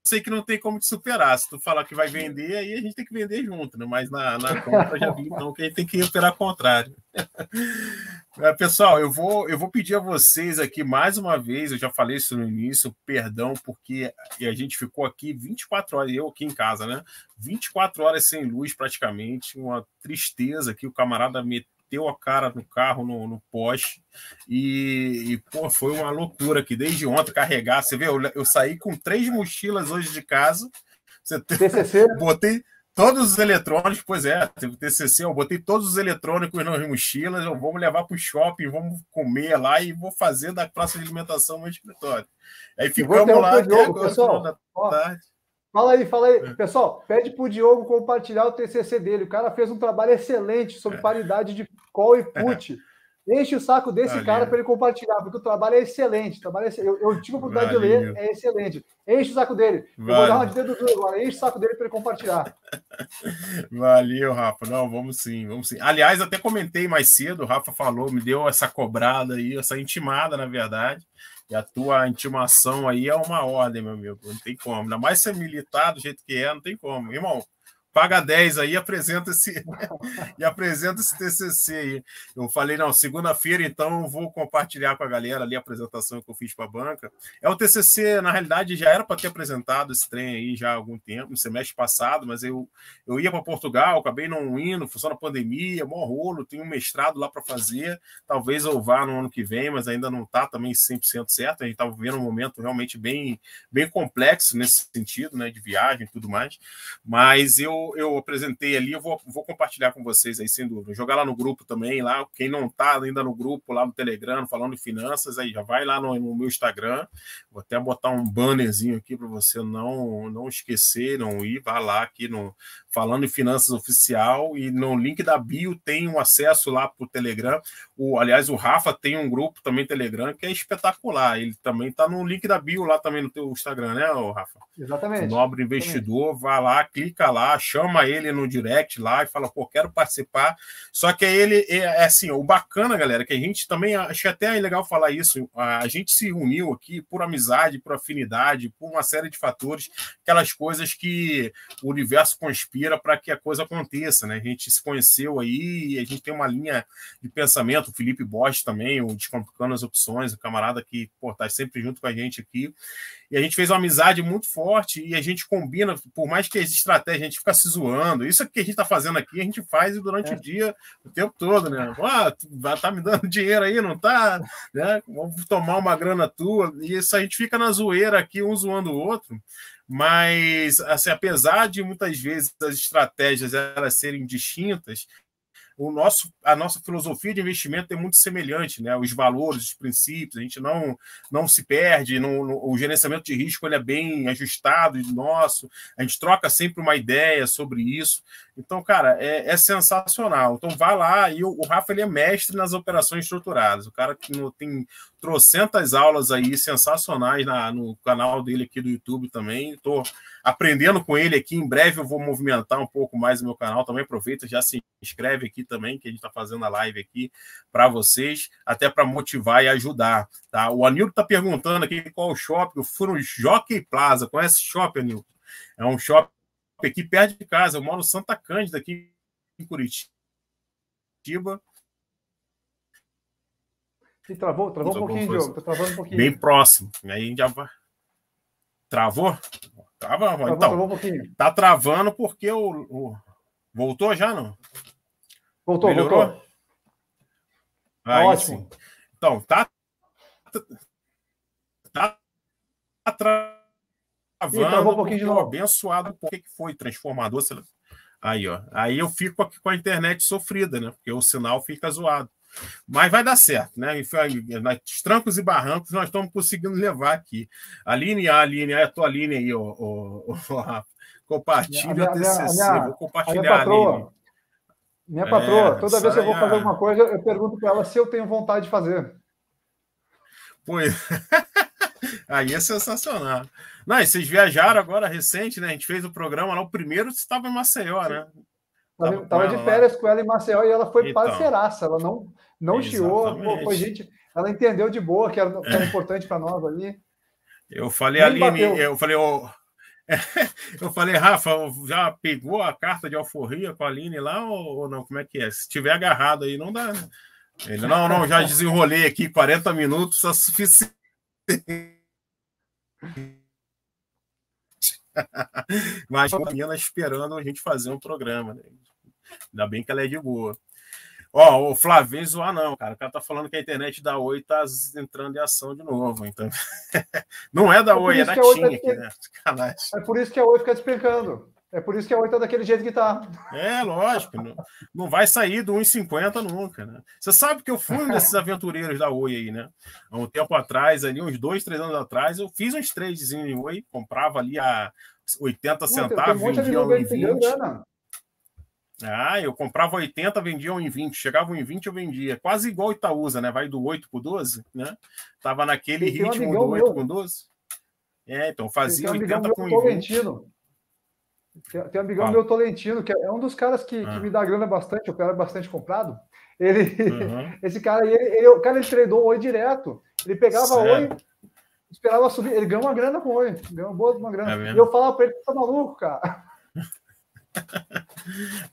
sei que não tem como te superar. Se tu falar que vai vender, aí a gente tem que vender junto, né? Mas na, na compra já vi então que a gente tem que operar contrário. É, pessoal, eu vou, eu vou pedir a vocês aqui mais uma vez, eu já falei isso no início, perdão, porque a gente ficou aqui 24 horas, eu aqui em casa, né? 24 horas sem luz praticamente, uma tristeza que o camarada meteu bateu a cara no carro, no, no poste. E, e, pô, foi uma loucura aqui. Desde ontem, carregar. Você vê, eu, eu saí com três mochilas hoje de casa. Você TCC? Botei todos os eletrônicos, pois é, teve TCC, eu botei todos os eletrônicos nas mochilas, eu vou levar para o shopping, vamos comer lá e vou fazer da praça de alimentação no escritório. Aí ficamos lá até agora, pessoal, da tarde. Fala aí, fala aí. É. Pessoal, pede para o Diogo compartilhar o TCC dele. O cara fez um trabalho excelente sobre é. paridade de call e put. Enche o saco desse Valeu. cara para ele compartilhar, porque o trabalho é excelente. trabalho é Eu, eu, tive a oportunidade Valeu. de ler, é excelente. Enche o saco dele. Valeu. Eu vou dar uma de dedo duro agora. Enche o saco dele para ele compartilhar. Valeu, Rafa. Não, vamos sim, vamos sim. Aliás, até comentei mais cedo, o Rafa falou, me deu essa cobrada aí, essa intimada, na verdade. E a tua intimação aí é uma ordem, meu amigo. Não tem como. Ainda mais ser militar do jeito que é, não tem como. Irmão, paga 10 aí apresenta esse e apresenta esse TCC aí. Eu falei, não, segunda-feira então eu vou compartilhar com a galera ali a apresentação que eu fiz para a banca. É o TCC, na realidade, já era para ter apresentado esse trem aí já há algum tempo, no semestre passado, mas eu, eu ia para Portugal, acabei não indo, funciona a pandemia, mó rolo, tenho um mestrado lá para fazer, talvez eu vá no ano que vem, mas ainda não está também 100% certo, a gente está vivendo um momento realmente bem, bem complexo nesse sentido, né, de viagem e tudo mais, mas eu, eu apresentei ali, eu vou, vou compartilhar com vocês aí, sem dúvida, jogar lá no grupo também, lá, quem não está ainda no grupo, lá no Telegram, falando de finanças, aí já vai lá no, no meu Instagram, vou até botar um bannerzinho aqui para você não, não esquecer, não ir, vá lá aqui no Falando em Finanças Oficial e no link da bio tem um acesso lá para o Telegram, o, aliás, o Rafa tem um grupo também Telegram que é espetacular, ele também está no link da bio lá também no teu Instagram, né, Rafa? Exatamente. O Nobre Investidor, Exatamente. vai lá, clica lá, chama ele no direct lá e fala, pô, quero participar. Só que ele é, é assim, o bacana, galera, que a gente também acho até é legal falar isso. A gente se uniu aqui por amizade, por afinidade, por uma série de fatores, aquelas coisas que o universo conspira para que a coisa aconteça, né? A gente se conheceu aí e a gente tem uma linha de pensamento. O Felipe Bosch também, o Descomplicando as Opções, o camarada que pô, tá sempre junto com a gente aqui. E a gente fez uma amizade muito forte e a gente combina, por mais que as estratégias, a gente fica se zoando. Isso que a gente está fazendo aqui, a gente faz durante é. o dia, o tempo todo, né? Ah, tá me dando dinheiro aí, não tá? Né? Vamos tomar uma grana tua. E isso a gente fica na zoeira aqui, um zoando o outro. Mas, assim, apesar de muitas vezes as estratégias elas serem distintas, o nosso, a nossa filosofia de investimento é muito semelhante, né? Os valores, os princípios, a gente não, não se perde, não, no, o gerenciamento de risco ele é bem ajustado nosso, a gente troca sempre uma ideia sobre isso. Então, cara, é, é sensacional. Então, vá lá e o, o, Rafa ele é mestre nas operações estruturadas. O cara que no, tem trocentas aulas aí sensacionais na, no canal dele aqui do YouTube também. Estou aprendendo com ele aqui. Em breve eu vou movimentar um pouco mais o meu canal também. Aproveita, já se inscreve aqui também, que a gente está fazendo a live aqui para vocês, até para motivar e ajudar. Tá? O Anilton está perguntando aqui qual o shopping. Eu fui no Jockey Plaza. Conhece shopping, Anilton? É um shopping aqui perto de casa. Eu moro no Santa Cândida, aqui em Curitiba. Travou, travou um pouquinho, Diogo. Tá travando um pouquinho. Bem próximo. Aí já vai. Travou? Trava, travou, então, travou um pouquinho. Tá travando porque o, o... Voltou já, não? Voltou, Melhorou? voltou. Aí, Ótimo. Sim. Então, tá. Tá. tá travando, um pouquinho de novo. abençoado, por que foi transformador? Aí, ó. Aí eu fico aqui com a internet sofrida, né? Porque o sinal fica zoado. Mas vai dar certo, né? Nos trancos e barrancos nós estamos conseguindo levar aqui. Aline, a Aline, a tua Aline aí, ó, ó, ó, compartilha o TCC, minha, vou compartilhar a minha patroa, Aline. Minha patroa, é, toda vez que eu vou fazer alguma coisa, eu pergunto para ela se eu tenho vontade de fazer. Pois. Aí é sensacional. Não, e vocês viajaram agora recente, né? A gente fez o programa lá, o primeiro você estava em Maceió, né? Estava de férias lá. com ela em Maceió e ela foi então, parceiraça, ela não, não chiou, foi gente, ela entendeu de boa que era, que era importante para nós ali. Eu falei, Nem Aline, bateu. eu falei, oh, eu falei, Rafa, já pegou a carta de alforria com a Aline lá ou, ou não? Como é que é? Se tiver agarrado aí, não dá. Né? Ele, não, não, já desenrolei aqui 40 minutos, é suficiente. Mas a menina esperando a gente fazer um programa, né? Ainda bem que ela é de boa. Ó, o Flávio zoar não, cara. O cara tá falando que a internet da Oi tá entrando em ação de novo. Então, não é da é Oi, é da TIM tá aqui, né? É por isso que a Oi fica despencando. É por isso que a Oi tá daquele jeito que tá. É, lógico. Não, não vai sair do 1,50 nunca, né? Você sabe que eu fui um desses aventureiros da Oi aí, né? Há um tempo atrás, ali, uns dois, três anos atrás, eu fiz uns tradezinhos em Oi, comprava ali a 80 centavos, um vendia em 20. Ah, eu comprava 80, vendia em 20. Chegava em 20, eu vendia. Quase igual Itaúsa, né? Vai do 8 para 12, né? Tava naquele ritmo do 8 meu. com 12. É, então fazia um 80 com 20. Tem, tem um amigão meu Tolentino, que é um dos caras que, ah. que me dá grana bastante, eu quero bastante comprado. Ele, uhum. esse cara, ele, ele, o cara ele tradou oi direto. Ele pegava certo. oi, esperava subir, ele ganhou uma grana com oi, ganhou uma boa uma grana. É e eu falava para ele, tá maluco, cara.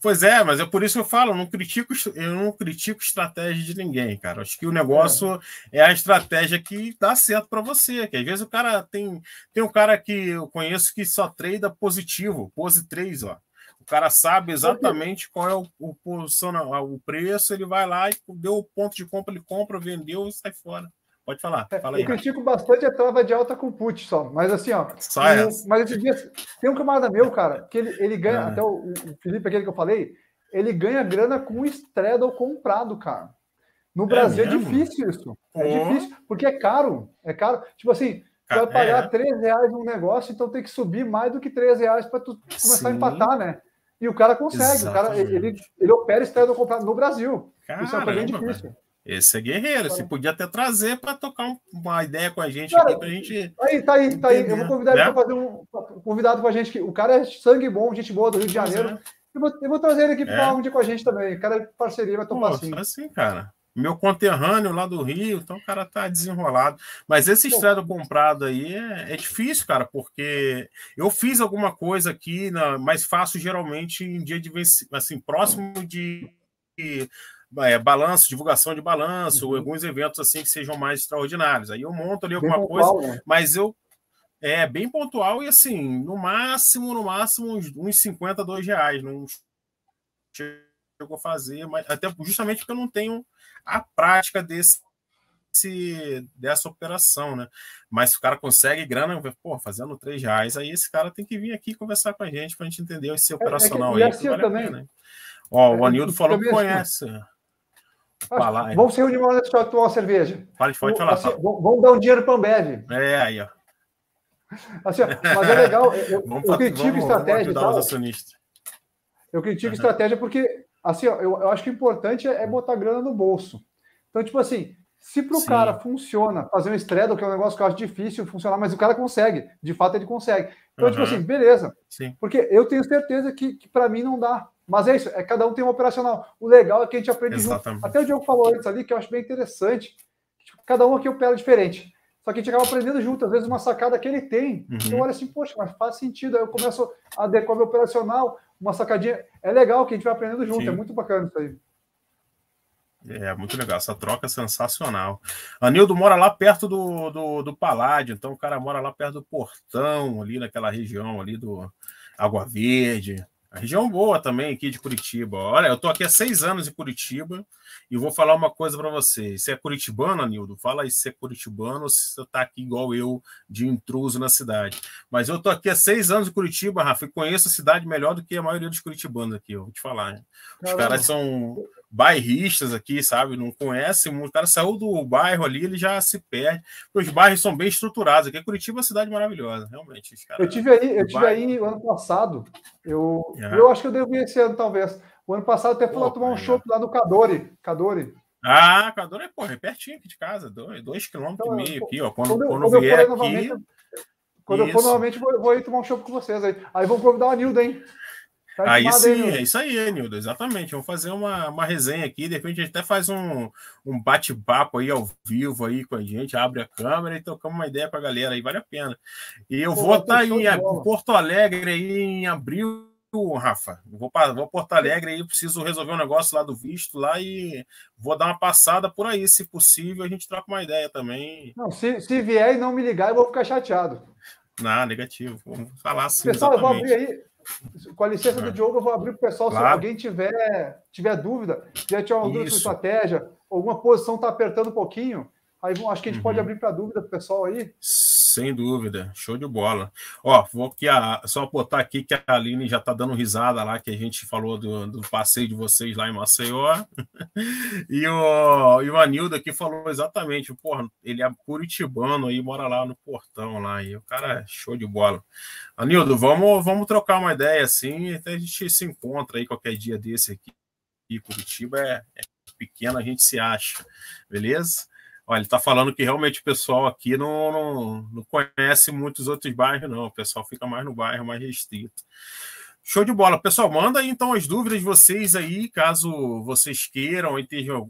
Pois é, mas é por isso que eu falo, eu não critico, eu não critico estratégia de ninguém, cara. Acho que o negócio é, é a estratégia que dá certo para você. Que às vezes o cara tem tem um cara que eu conheço que só treina positivo, pose 3, ó. O cara sabe exatamente qual é o, o, o preço, ele vai lá e deu o ponto de compra, ele compra, vendeu e sai fora. Pode falar. É, fala aí, eu critico bastante a trava de alta com put só. Mas assim, ó. Só um, mas esses dias tem um camarada meu, cara, que ele, ele ganha, é. até o, o, Felipe, aquele que eu falei, ele ganha grana com straddle comprado, cara. No é Brasil é, é difícil isso. É difícil, porque é caro. É caro. Tipo assim, você vai pagar é. 3 reais num negócio, então tem que subir mais do que 3 reais para tu começar Sim. a empatar, né? E o cara consegue. Exatamente. O cara, ele, ele opera straddle comprado no Brasil. Caramba, isso é bem difícil. Velho. Esse é guerreiro. Você podia até trazer para tocar um, uma ideia com a gente cara, aqui para a gente. Aí, tá aí, tá aí. Eu vou convidar né? ele para fazer um convidado com a gente. O cara é sangue bom, gente boa do Rio de Janeiro. É. Eu, vou, eu vou trazer ele aqui para é. um dia com a gente também. O cara é parceria, vai topar assim. Assim, cara. Meu conterrâneo lá do Rio, então o cara tá desenrolado. Mas esse estrado comprado aí é, é, difícil, cara, porque eu fiz alguma coisa aqui, na, mas faço geralmente em dia de assim, próximo de é, balanço, divulgação de balanço, uhum. ou alguns eventos assim que sejam mais extraordinários. Aí eu monto ali alguma pontual, coisa, né? mas eu é bem pontual e assim, no máximo, no máximo, uns, uns 52 reais. Não chegou a fazer, mas até justamente porque eu não tenho a prática desse dessa operação, né? Mas se o cara consegue grana, pô, fazendo três reais, aí esse cara tem que vir aqui conversar com a gente para a gente entender esse operacional é, é que, aí. Assim vale também. Ó, o é, Anildo falou que conhece. Falar, vamos se reunir uma hora para tomar uma cerveja. Pode, pode falar. Assim, vamos dar um dinheiro para a Ambev. É, aí, ó. Assim, ó, mas é legal. Eu, vamos, eu critico vamos, estratégia. Vamos eu critico uhum. estratégia porque, assim, ó, eu, eu acho que o importante é, é, botar grana no bolso. Então, tipo assim, se para o cara funciona fazer um straddle, que é um negócio que eu acho difícil funcionar, mas o cara consegue, de fato ele consegue. Então, uhum. tipo assim, beleza. Sim. Porque eu tenho certeza que, que para mim não dá. Mas é isso, é cada um tem um operacional. O legal é que a gente aprende Exatamente. junto. Até o Diogo falou antes ali, que eu acho bem interessante. Tipo, cada um aqui opera diferente. Só que a gente acaba aprendendo junto, às vezes uma sacada que ele tem. Uhum. Então, olha assim, poxa, mas faz sentido. Aí eu começo a adequar meu operacional, uma sacadinha. É legal que a gente vai aprendendo junto, é Sim. é muito bacana isso aí. É, muito legal, essa troca é sensacional. Anildo mora lá perto do, do, do Paládio, então o cara mora lá perto do Portão, ali naquela região ali do Água Verde. A região boa também aqui de Curitiba. Olha, eu tô aqui há seis anos em Curitiba e vou falar uma coisa para você. Você é curitibano, Anildo? Fala aí se é curitibano ou se você tá aqui igual eu, de intruso na cidade. Mas eu tô aqui há seis anos em Curitiba, Rafa, e conheço a cidade melhor do que a maioria dos curitibanos aqui, eu vou te falar. Né? Os caras são bairristas aqui, sabe? Não conhece, o cara saiu do bairro ali, ele já se perde. Os bairros são bem estruturados. Aqui Curitiba é uma cidade maravilhosa, realmente. eu tive aí, eu tive bairro... aí ano passado. Eu, é. eu acho que eu devo ir esse ano, talvez. O ano passado até fui lá tomar um show lá no Cadore. Cadore. Ah, Cadore, porra, é pertinho aqui de casa, dois, dois quilômetros então, e meio aqui, ó. Quando, quando, quando eu vier aqui. Quando Isso. eu for novamente, vou, vou ir tomar um show com vocês aí. Aí vou convidar o Anildo, hein? Tá aí sim, aí, é isso aí, Nildo, exatamente. Vamos fazer uma, uma resenha aqui, de repente a gente até faz um, um bate-papo aí ao vivo aí com a gente, abre a câmera e tocamos uma ideia para a galera aí, vale a pena. E eu Pô, vou estar tá em, em Porto Alegre aí em abril, Rafa. Vou para vou Porto Alegre aí, preciso resolver um negócio lá do visto lá e vou dar uma passada por aí, se possível, a gente troca uma ideia também. Não, se, se vier e não me ligar, eu vou ficar chateado. Não, negativo. Vamos falar assim. Pessoal, exatamente. eu vou abrir aí. Com a licença do Diogo, eu vou abrir para o pessoal. Claro. Se alguém tiver, tiver dúvida, já tiver uma dúvida sobre estratégia, alguma posição está apertando um pouquinho, aí acho que a gente uhum. pode abrir para dúvida para o pessoal aí. Sem dúvida, show de bola. Ó, vou aqui a, só botar aqui que a Aline já está dando risada lá, que a gente falou do, do passeio de vocês lá em Maceió. e, o, e o Anildo aqui falou exatamente, porra, ele é curitibano aí, mora lá no portão lá, e o cara é show de bola. Anildo, vamos, vamos trocar uma ideia assim, até a gente se encontra aí qualquer dia desse aqui. E Curitiba é, é pequeno, a gente se acha, beleza? Olha, ele está falando que realmente o pessoal aqui não, não, não conhece muitos outros bairros, não. O pessoal fica mais no bairro mais restrito. Show de bola. Pessoal, manda aí então as dúvidas de vocês aí, caso vocês queiram e tenham,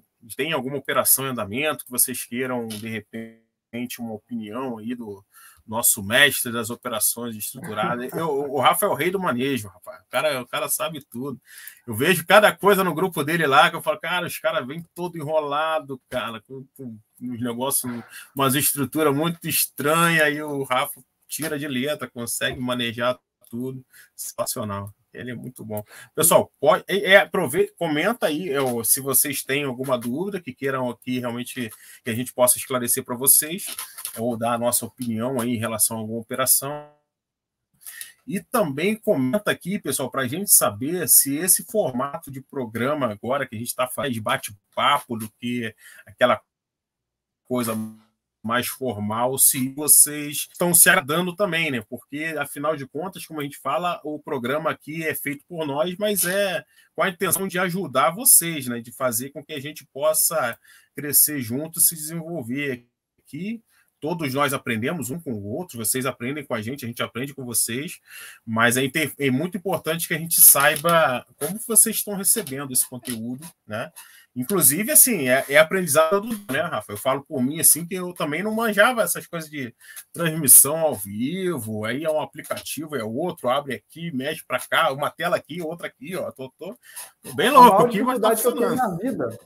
alguma operação em andamento que vocês queiram, de repente, uma opinião aí do nosso mestre das operações estruturadas. Eu, o Rafa é o rei do manejo, rapaz. O cara, o cara sabe tudo. Eu vejo cada coisa no grupo dele lá que eu falo, cara, os caras vêm todo enrolado, cara, com, com uns negócios, umas estruturas muito estranhas, e o Rafa tira de letra, consegue manejar tudo. Sensacional. Ele é muito bom. Pessoal, pode, é, aproveita, comenta aí eu, se vocês têm alguma dúvida que queiram aqui realmente que a gente possa esclarecer para vocês, ou dar a nossa opinião aí em relação a alguma operação. E também comenta aqui, pessoal, para a gente saber se esse formato de programa agora que a gente está fazendo de bate-papo do que aquela coisa mais formal, se vocês estão se agradando também, né? Porque, afinal de contas, como a gente fala, o programa aqui é feito por nós, mas é com a intenção de ajudar vocês, né? De fazer com que a gente possa crescer junto, se desenvolver aqui. Todos nós aprendemos um com o outro, vocês aprendem com a gente, a gente aprende com vocês, mas é, é muito importante que a gente saiba como vocês estão recebendo esse conteúdo, né? Inclusive, assim, é, é aprendizado, né, Rafa? Eu falo por mim, assim, que eu também não manjava essas coisas de transmissão ao vivo, aí é um aplicativo, é outro, abre aqui, mexe para cá, uma tela aqui, outra aqui, ó. Tô, tô, tô bem louco aqui, mas tá que eu tenho na vida,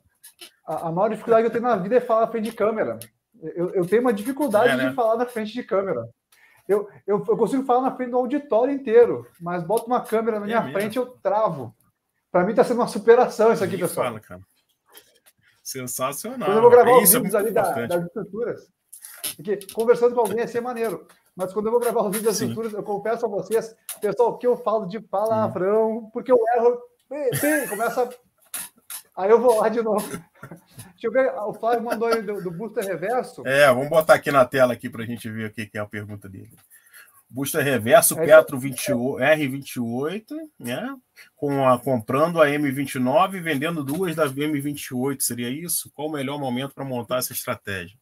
a, a, maior dificuldade que eu tenho na vida é falar na frente de câmera. Eu, eu tenho uma dificuldade é, né? de falar na frente de câmera. Eu, eu, eu, consigo falar na frente do auditório inteiro, mas boto uma câmera na é minha é frente eu travo. Para mim está sendo uma superação isso aqui, pessoal. Fala, cara. Sensacional. Quando eu vou gravar é os vídeos é ali da, das estruturas, porque conversando com alguém é ser maneiro. Mas quando eu vou gravar os vídeos das Sim. estruturas, eu confesso a vocês, pessoal, que eu falo de palavrão, Sim. porque eu erro, começa. Aí eu vou lá de novo. Deixa eu ver, o Flávio mandou aí do, do booster reverso. É, vamos botar aqui na tela aqui para a gente ver o que é a pergunta dele. Busta reverso é, Petro 28, R28, né? Com a, comprando a M29 e vendendo duas da M28, seria isso? Qual o melhor momento para montar essa estratégia?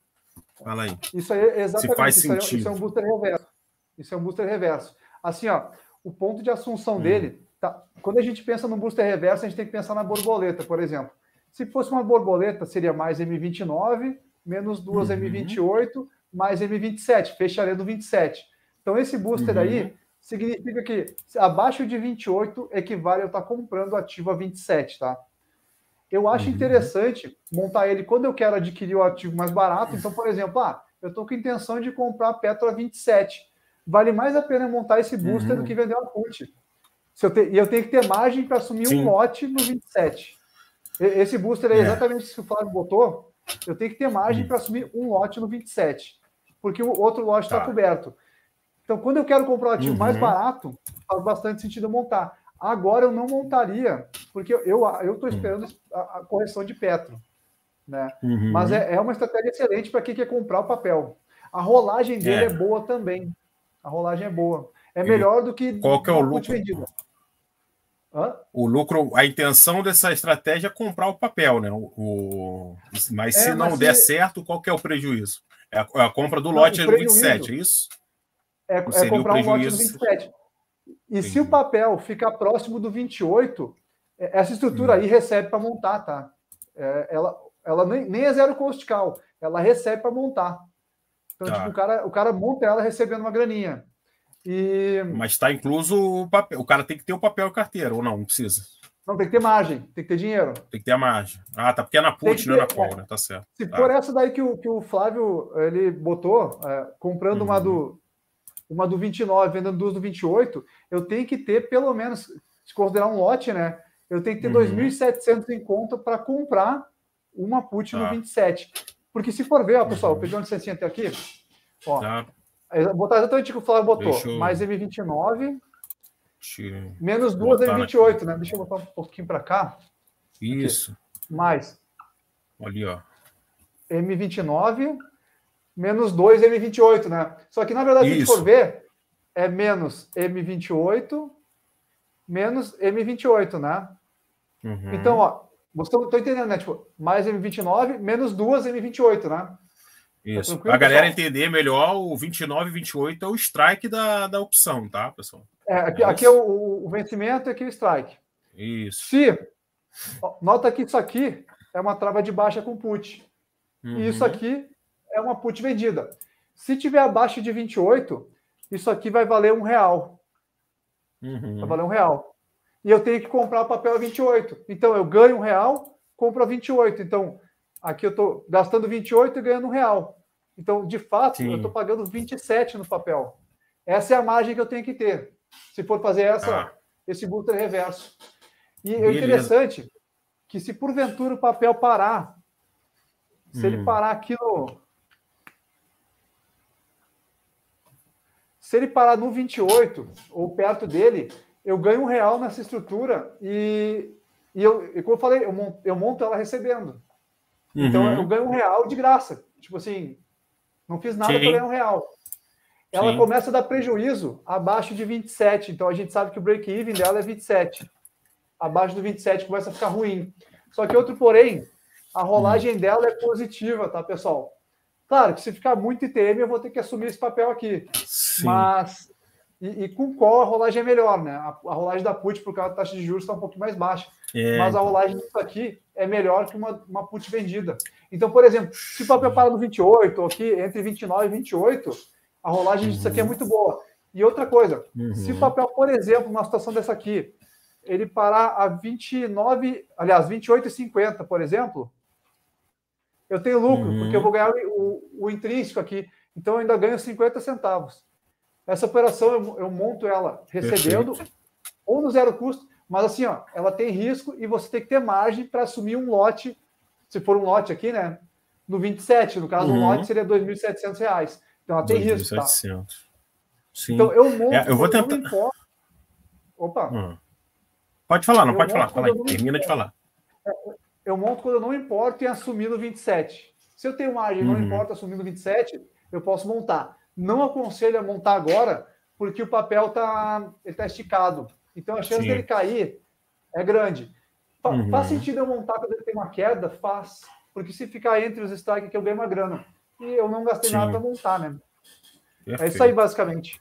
Fala aí. Isso aí, exatamente. Se faz isso sentido. É, isso é um booster reverso. Isso é um booster reverso. Assim, ó, o ponto de assunção hum. dele, tá? Quando a gente pensa no booster reverso, a gente tem que pensar na borboleta, por exemplo. Se fosse uma borboleta, seria mais M29, menos duas uhum. M28, mais M27, fecharia do 27. Então, esse booster uhum. aí significa que abaixo de 28 equivale a eu estar comprando ativo a 27, tá? Eu acho uhum. interessante montar ele quando eu quero adquirir o ativo mais barato. Então, por exemplo, ah, eu estou com intenção de comprar a Petro a 27. Vale mais a pena montar esse booster uhum. do que vender uma put. Se eu te... E eu tenho que ter margem para assumir Sim. um lote no 27. Esse booster é, é exatamente isso que o Flávio botou. Eu tenho que ter margem para assumir um lote no 27. Porque o outro lote está tá. coberto. Então, quando eu quero comprar um ativo uhum. mais barato, faz bastante sentido montar. Agora eu não montaria, porque eu estou esperando a, a, correção de Petro. Né? Uhum. Mas é, é, uma estratégia excelente para quem quer comprar o papel. A rolagem dele é, é boa também. A rolagem é boa. É melhor do que. Qual que é o lucro? Hã? O lucro, a intenção dessa estratégia é comprar o papel, né? O, o... Mas se é, não der certo, qual que é o prejuízo? É a, é a compra do não, lote no 27, é isso? É, é comprar um lote no 27. E Entendi. se o papel ficar próximo do 28, é, essa estrutura hum. aí recebe para montar, tá? É, ela ela nem, nem é zero custo cal, ela recebe para montar. Então, tá. tipo, o cara, o cara monta ela recebendo uma graninha. E... Mas está incluso o papel. O cara tem que ter o papel e carteira, ou não? Não precisa. Não, tem que ter margem, tem que ter dinheiro. Tem que ter a margem. Ah, tá, porque é na put, não é na call, né? Tá certo. Se tá. for essa daí que o, que o Flávio ele botou, é, comprando uhum. uma do uma do 29, vendendo duas do 28, eu tenho que ter pelo menos, se considerar um lote, né? Eu tenho que ter uhum. 2.700 em conta para comprar uma put no 27. Tá. Porque se for ver, ó, pessoal, uhum. peguei uma licencinha até aqui, ó, tá. botar exatamente o que o Flávio botou, eu... mais M29, menos duas M28, né? Deixa eu botar um pouquinho para cá. Isso. Aqui. Mais. Ali, ó. M29 menos 2 M28, né? Só que, na verdade, Isso. se a gente for ver, é menos M28 menos M28, né? Uhum. Então, ó, você está entendendo, né? Tipo, mais M29 menos 2 M28, né? Tá Isso. Tá a galera pessoal? entender melhor, o 29 e 28 é o strike da, da opção, tá, pessoal? É, aqui, é, aqui é o, o, vencimento e aqui é o strike. Isso. Se, ó, nota que isso aqui é uma trava de baixa com put. Uhum. E isso aqui é uma put vendida. Se tiver abaixo de 28, isso aqui vai valer um real. Uhum. Vai valer um real. E eu tenho que comprar o papel a 28. Então eu ganho um real, compro a 28. Então aqui eu estou gastando 28 e ganhando um real. Então, de fato, Sim. eu estou pagando 27 no papel. Essa é a margem que eu tenho que ter. Se for fazer essa, ah. esse booster reverso. E é interessante que se porventura o papel parar, se hum. ele parar aqui no. Se ele parar no 28 ou perto dele, eu ganho um real nessa estrutura e, e eu, e como eu falei, eu monto, eu monto ela recebendo. Então uhum. eu ganho um real de graça. Tipo assim, não fiz nada para ganhar um real. Ela Sim. começa a dar prejuízo abaixo de 27. Então a gente sabe que o break-even dela é 27. Abaixo do 27 começa a ficar ruim. Só que outro porém, a rolagem hum. dela é positiva, tá, pessoal? Claro que se ficar muito ITM, eu vou ter que assumir esse papel aqui. Sim. Mas. E, e, com qual a rolagem é melhor, né? A, a rolagem da put, por causa da taxa de juros, está um pouquinho mais baixa. É. Mas a rolagem disso aqui é melhor que uma, uma put vendida. Então, por exemplo, se o papel para no 28, ou aqui entre 29 e 28, a rolagem uhum. disso aqui é muito boa. E outra coisa, uhum. se o papel, por exemplo, numa situação dessa aqui, ele parar a 29, aliás, 28,50, por exemplo, eu tenho lucro, uhum. porque eu vou ganhar o, o, intrínseco aqui. Então, eu ainda ganho 50 centavos. Essa operação, eu, eu monto ela recebendo Perfeito. ou no zero custo, mas assim, ó, ela tem risco e você tem que ter margem para assumir um lote, se for um lote aqui, né? No 27, no caso, uhum. um lote seria R$ 2.700. Então ela tem 2. risco. Tá? Sim. Então eu monto. É, eu vou tentar. Opa. Hum. Pode falar, não eu pode falar. Fala aí, termina de falar. Eu monto quando eu não importo em assumir no 27. Se eu tenho margem e não uhum. importa assumir no 27, eu posso montar. Não aconselho a montar agora, porque o papel está tá esticado. Então a chance Sim. dele cair é grande. Uhum. Faz sentido eu montar quando ele tem uma queda? Faz. Porque se ficar entre os strikes que eu ganho uma grana. E eu não gastei Sim. nada para montar, né? Perfeito. É isso aí, basicamente.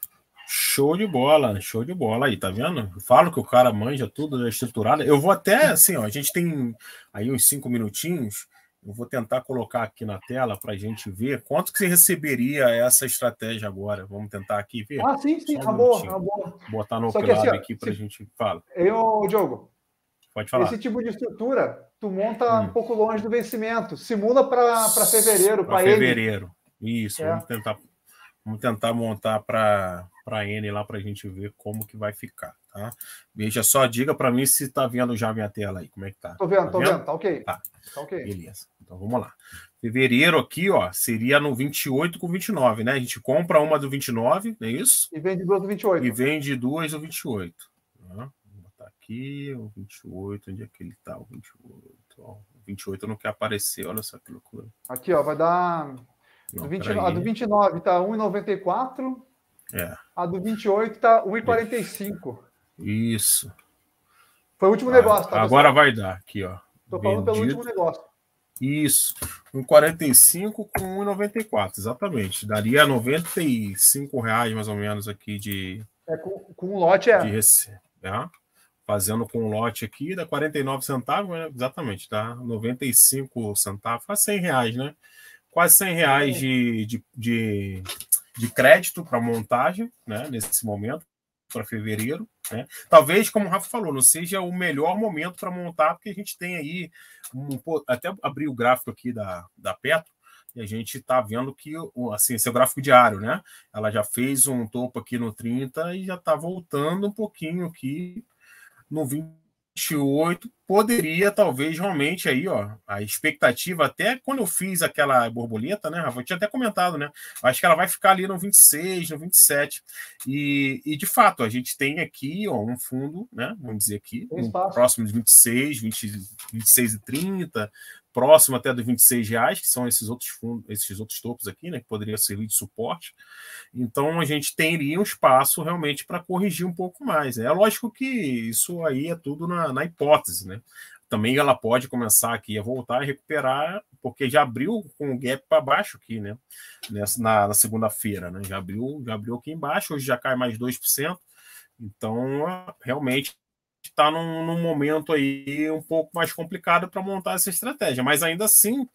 Show de bola, show de bola aí, tá vendo? Eu falo que o cara manja tudo, é estruturado. Eu vou até, assim, ó, a gente tem aí uns cinco minutinhos. Eu vou tentar colocar aqui na tela para a gente ver quanto que você receberia essa estratégia agora. Vamos tentar aqui ver. Ah, sim, sim, um tá boa, tá boa. Botar no claro assim, aqui para a gente falar. Eu, Diogo, Pode falar. Esse tipo de estrutura, tu monta hum. um pouco longe do vencimento. Simula para fevereiro, para fevereiro. Isso, é. vamos tentar vamos tentar montar para para N lá para a gente ver como que vai ficar, tá? Veja só, diga para mim se está vendo já a minha tela aí, como é que tá? Tô vendo, tá tô vendo, vendo tá ok. Tá. tá ok. Beleza. Então vamos lá. Fevereiro aqui, ó, seria no 28 com 29, né? A gente compra uma do 29, não é isso? E vende duas do 28. E vende duas do 28. Tá? aqui, o 28, onde é que ele tá? O 28, ó, o 28 não quer aparecer, olha só que loucura. Aqui, ó, vai dar. Não, 20, a do 29 tá 1,94. É. A do 28 tá 1,45. Isso. Foi o último ah, negócio, tá? Agora vai dar, aqui, ó. Tô falando Vendido. pelo último negócio. Isso, 1,45 com 1,94, exatamente. Daria 95 reais mais ou menos aqui de. É, com, com um lote é. De rece... é fazendo com um lote aqui, dá 49 centavos, né? exatamente, dá 95 centavos, quase 100 reais, né? Quase 100 reais de, de, de, de crédito para montagem, né? Nesse momento, para fevereiro, né? Talvez, como o Rafa falou, não seja o melhor momento para montar, porque a gente tem aí, um, até abrir o gráfico aqui da, da Petro, e a gente está vendo que, assim, esse é gráfico diário, né? Ela já fez um topo aqui no 30 e já está voltando um pouquinho aqui no 28 poderia talvez realmente aí, ó, a expectativa até quando eu fiz aquela borboleta, né, Rafa, eu tinha até comentado, né, acho que ela vai ficar ali no 26, no 27, e, e de fato, a gente tem aqui, ó, um fundo, né, vamos dizer aqui, um próximo de 26, 20, 26 e 30, próximo até dos 26 reais, que são esses outros fundos, esses outros topos aqui, né, que poderia servir de suporte. Então a gente teria um espaço realmente para corrigir um pouco mais. Né? É lógico que isso aí é tudo na, na hipótese, né? Também ela pode começar aqui a voltar e recuperar, porque já abriu com o gap para baixo aqui, né? Nessa, na, na segunda-feira, né? Já abriu, já abriu aqui embaixo, hoje já cai mais 2%. Então, realmente está num, num, momento aí um pouco mais complicado para montar essa estratégia, mas ainda assim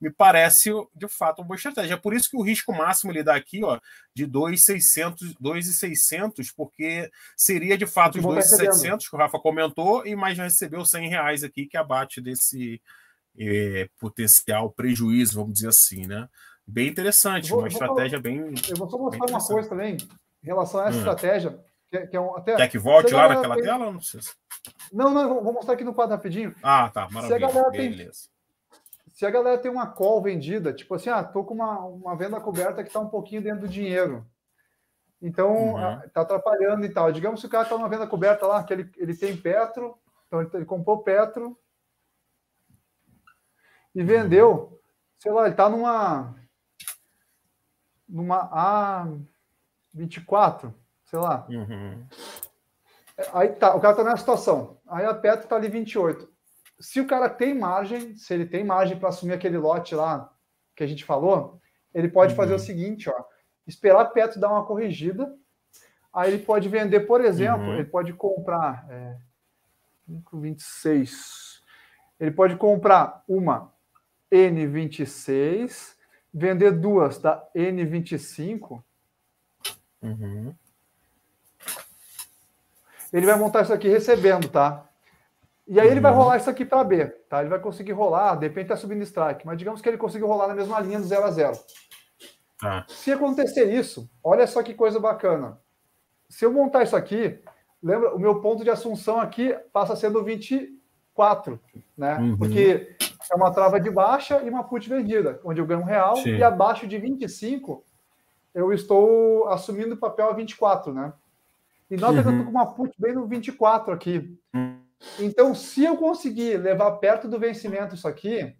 me parece de fato uma boa estratégia. É por isso que o risco máximo ele dá aqui ó, de 2,600, 2,600, porque seria de fato os 2,700 que o Rafa comentou, e mais já recebeu 100 reais aqui, que abate desse é, potencial prejuízo, vamos dizer assim, né? Bem interessante, vou, uma estratégia falar, bem. Eu vou só mostrar uma coisa também em relação a essa hum. estratégia. Que, que é um, até, Quer que volte lá naquela tem... tela? Não, sei. não, não, vou mostrar aqui no quadro rapidinho. Ah, tá, maravilha. Se a galera Beleza. Tem, se a galera tem uma call vendida, tipo assim, ah, tô com uma, uma venda coberta que está um pouquinho dentro do dinheiro. Então, uhum. Ah, tá atrapalhando e tal. Digamos que o cara está numa venda coberta lá, que ele, ele tem Petro, então ele, ele comprou Petro e vendeu, sei lá, ele está numa numa A24, sei lá. Uhum. Aí tá, o cara está nessa situação. Aí a Petro está ali 28 se o cara tem margem, se ele tem margem para assumir aquele lote lá que a gente falou, ele pode uhum. fazer o seguinte, ó, esperar Petro dar uma corrigida, aí ele pode vender, por exemplo, uhum. ele pode comprar é, 26, ele pode comprar uma N26, vender duas da N25. Uhum. Ele vai montar isso aqui recebendo, tá? E aí ele vai uhum. rolar isso aqui para B, tá? Ele vai conseguir rolar, depende tá subindo strike, mas digamos que ele conseguiu rolar na mesma linha do 0 a 0. Ah. Se acontecer isso, olha só que coisa bacana. Se eu montar isso aqui, lembra, o meu ponto de assunção aqui passa sendo 24, né? Uhum. Porque é uma trava de baixa e uma put vendida, onde eu ganho um real, Sim. e abaixo de 25 eu estou assumindo o papel a 24, né? E nota uhum. que eu estou com uma put bem no 24 aqui. Então, se eu conseguir levar perto do vencimento isso aqui,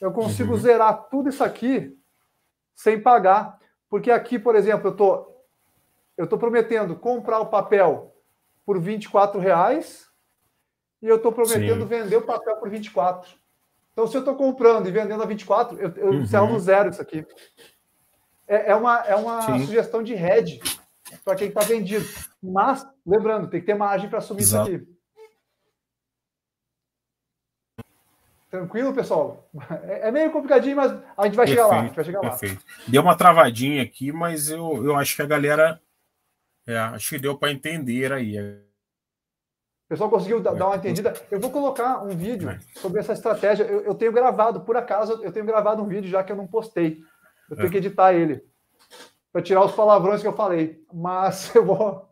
eu consigo uhum. zerar tudo isso aqui sem pagar. Porque aqui, por exemplo, eu tô, eu tô prometendo comprar o papel por 24 reais e eu estou prometendo Sim. vender o papel por 24. Então, se eu estou comprando e vendendo a 24, eu, eu uhum. no zero isso aqui. É, é uma, é uma sugestão de hedge para quem está vendido. Mas, lembrando, tem que ter margem para assumir Exato. isso aqui. Tranquilo, pessoal? É, é meio complicadinho, mas a gente vai perfeito, chegar lá. vai chegar perfeito. Lá. Deu uma travadinha aqui, mas eu, eu acho que a galera. É, acho que deu para entender aí. O pessoal conseguiu dar uma entendida. Eu vou colocar um vídeo é. sobre essa estratégia. Eu, eu, tenho gravado, por acaso, eu tenho gravado um vídeo já que eu não postei. Eu tenho é. que editar ele para tirar os palavrões que eu falei. Mas eu vou,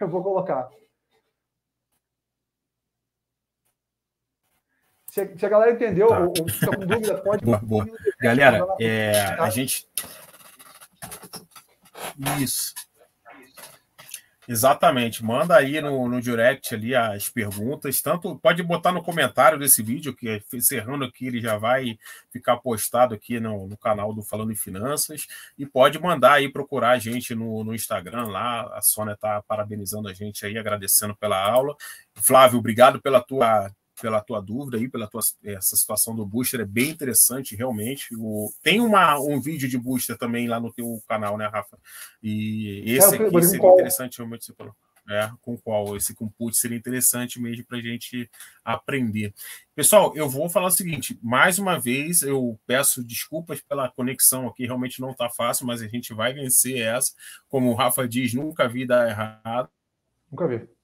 eu vou colocar. Se, se a galera entendeu tá. ou, ou está com dúvida, pode. Boa, boa. Galera, é, a gente. Isso. Exatamente. Manda aí no, no direct ali as perguntas. Tanto pode botar no comentário desse vídeo, que encerrando aqui, ele já vai ficar postado aqui no, no canal do Falando em Finanças. E pode mandar aí procurar a gente no, no Instagram lá. A Sônia está parabenizando a gente aí, agradecendo pela aula. Flávio, obrigado pela tua pela tua dúvida aí, pela tua essa situação do booster, é bem interessante, realmente. O, tem uma, um vídeo de booster também lá no teu canal, né, Rafa? E esse é, aqui seria interessante, realmente, você falou. É, com qual? Esse com put seria interessante mesmo para a gente aprender. Pessoal, eu vou falar o seguinte: mais uma vez, eu peço desculpas pela conexão aqui, realmente não está fácil, mas a gente vai vencer essa. Como o Rafa diz, nunca vi dar errado. Nunca vi.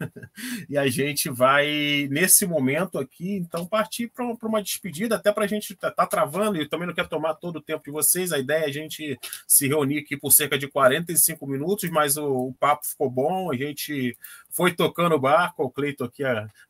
e a gente vai, nesse momento aqui, então, partir para uma despedida, até para a gente estar tá, tá travando, e também não quero tomar todo o tempo de vocês. A ideia é a gente se reunir aqui por cerca de 45 minutos, mas o, o papo ficou bom, a gente foi tocando o barco, o Cleiton aqui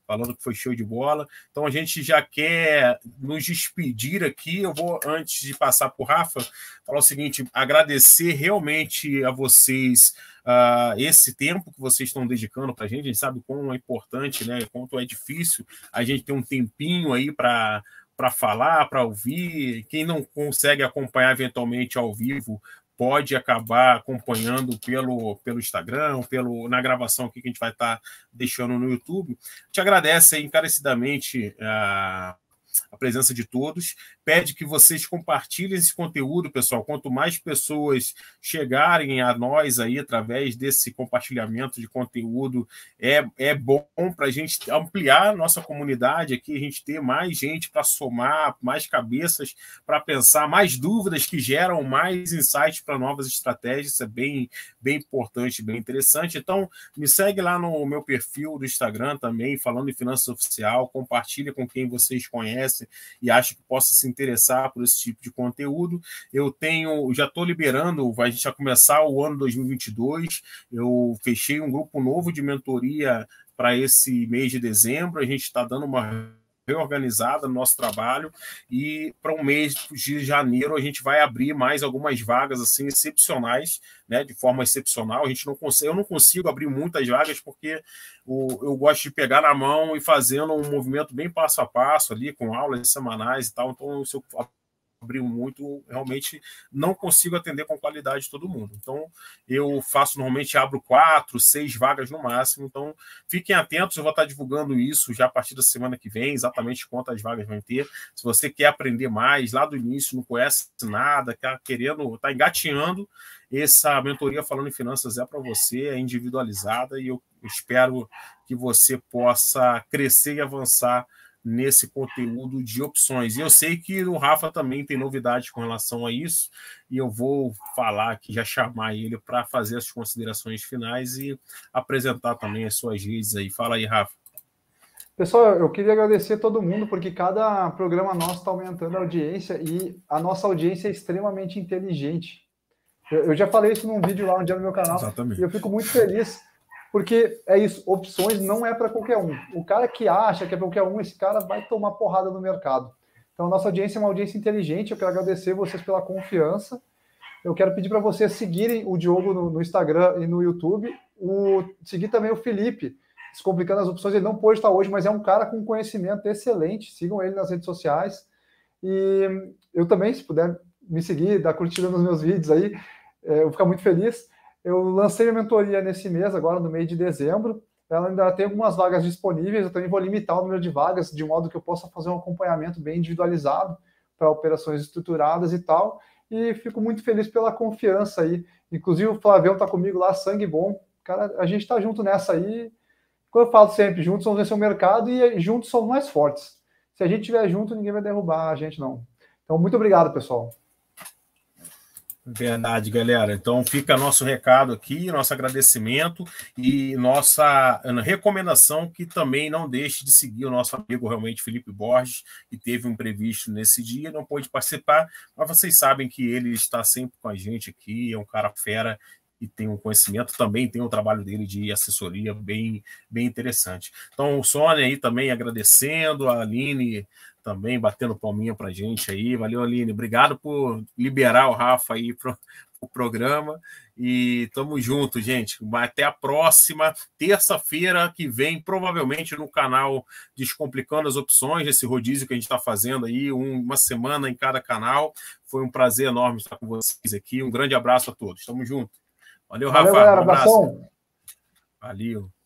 falando que foi show de bola. Então a gente já quer nos despedir aqui. Eu vou, antes de passar para o Rafa, falar o seguinte: agradecer realmente a vocês uh, esse tempo que vocês estão dedicando para a gente. A gente sabe quão é importante, né? Quanto é difícil a gente ter um tempinho aí para para falar, para ouvir. Quem não consegue acompanhar eventualmente ao vivo, pode acabar acompanhando pelo, pelo Instagram, pelo, na gravação aqui que a gente vai estar tá deixando no YouTube. Te agradece encarecidamente a, a presença de todos. Pede que vocês compartilhem esse conteúdo, pessoal. Quanto mais pessoas chegarem a nós aí através desse compartilhamento de conteúdo, é, é bom para a gente ampliar a nossa comunidade aqui, a gente ter mais gente para somar, mais cabeças para pensar, mais dúvidas que geram mais insights para novas estratégias. Isso é bem, bem importante, bem interessante. Então, me segue lá no meu perfil do Instagram também, falando em finanças oficial, compartilha com quem vocês conhecem e acha que possa se interessar por esse tipo de conteúdo. Eu tenho, já estou liberando, a gente vai começar o ano 2022. Eu fechei um grupo novo de mentoria para esse mês de dezembro. A gente está dando uma reorganizada no nosso trabalho e para um mês de janeiro a gente vai abrir mais algumas vagas assim excepcionais, né, de forma excepcional. A gente não consegue, eu não consigo abrir muitas vagas porque o, eu gosto de pegar na mão e fazendo um movimento bem passo a passo ali com aulas semanais e tal. Então, se eu abriu muito, realmente não consigo atender com qualidade todo mundo. Então, eu faço normalmente abro quatro, seis vagas no máximo. Então, fiquem atentos, eu vou estar divulgando isso já a partir da semana que vem, exatamente quantas vagas vão ter. Se você quer aprender mais lá do início, não conhece nada, está querendo, está engateando, essa mentoria falando em finanças é para você, é individualizada e eu espero que você possa crescer e avançar nesse conteúdo de opções. E eu sei que o Rafa também tem novidades com relação a isso, e eu vou falar aqui, já chamar ele para fazer as considerações finais e apresentar também as suas redes aí. Fala aí, Rafa. Pessoal, eu queria agradecer a todo mundo, porque cada programa nosso está aumentando a audiência e a nossa audiência é extremamente inteligente. Eu, já falei isso num vídeo lá um dia no meu canal. Exatamente. E eu fico muito feliz porque é isso, opções não é para qualquer um. O cara que acha que é para qualquer um, esse cara vai tomar porrada no mercado. Então, nossa audiência é uma audiência inteligente. Eu quero agradecer vocês pela confiança. Eu quero pedir para vocês seguirem o Diogo no, no, Instagram e no YouTube. O, seguir também o Felipe, Descomplicando as Opções. Ele não pôde estar hoje, mas é um cara com conhecimento excelente. Sigam ele nas redes sociais. E eu também, se puder me seguir, dar curtida nos meus vídeos aí, é, eu vou ficar muito feliz. Eu lancei a mentoria nesse mês, agora no mês de dezembro. Ela ainda tem algumas vagas disponíveis, eu também vou limitar o número de vagas, de modo que eu possa fazer um acompanhamento bem individualizado para operações estruturadas e tal. E fico muito feliz pela confiança aí. Inclusive, o Flavião está comigo lá, sangue bom. Cara, a gente está junto nessa aí. Como eu falo sempre, juntos vamos vencer o mercado e juntos somos mais fortes. Se a gente estiver junto, ninguém vai derrubar a gente, não. Então, muito obrigado, pessoal. Verdade, galera. Então fica nosso recado aqui, nosso agradecimento e nossa recomendação que também não deixe de seguir o nosso amigo realmente Felipe Borges, que teve um imprevisto nesse dia, não pôde participar, mas vocês sabem que ele está sempre com a gente aqui, é um cara fera e tem um conhecimento, também tem um trabalho dele de assessoria bem, bem interessante. Então, o Sônia aí também agradecendo, a Aline também batendo palminha para gente aí. Valeu, Aline. Obrigado por liberar o Rafa aí para o programa. E tamo junto, gente. Até a próxima terça-feira que vem, provavelmente no canal Descomplicando as Opções, esse rodízio que a gente está fazendo aí, uma semana em cada canal. Foi um prazer enorme estar com vocês aqui. Um grande abraço a todos. Tamo junto. Valeu, Rafa. Valeu, galera, um abraço. Valeu.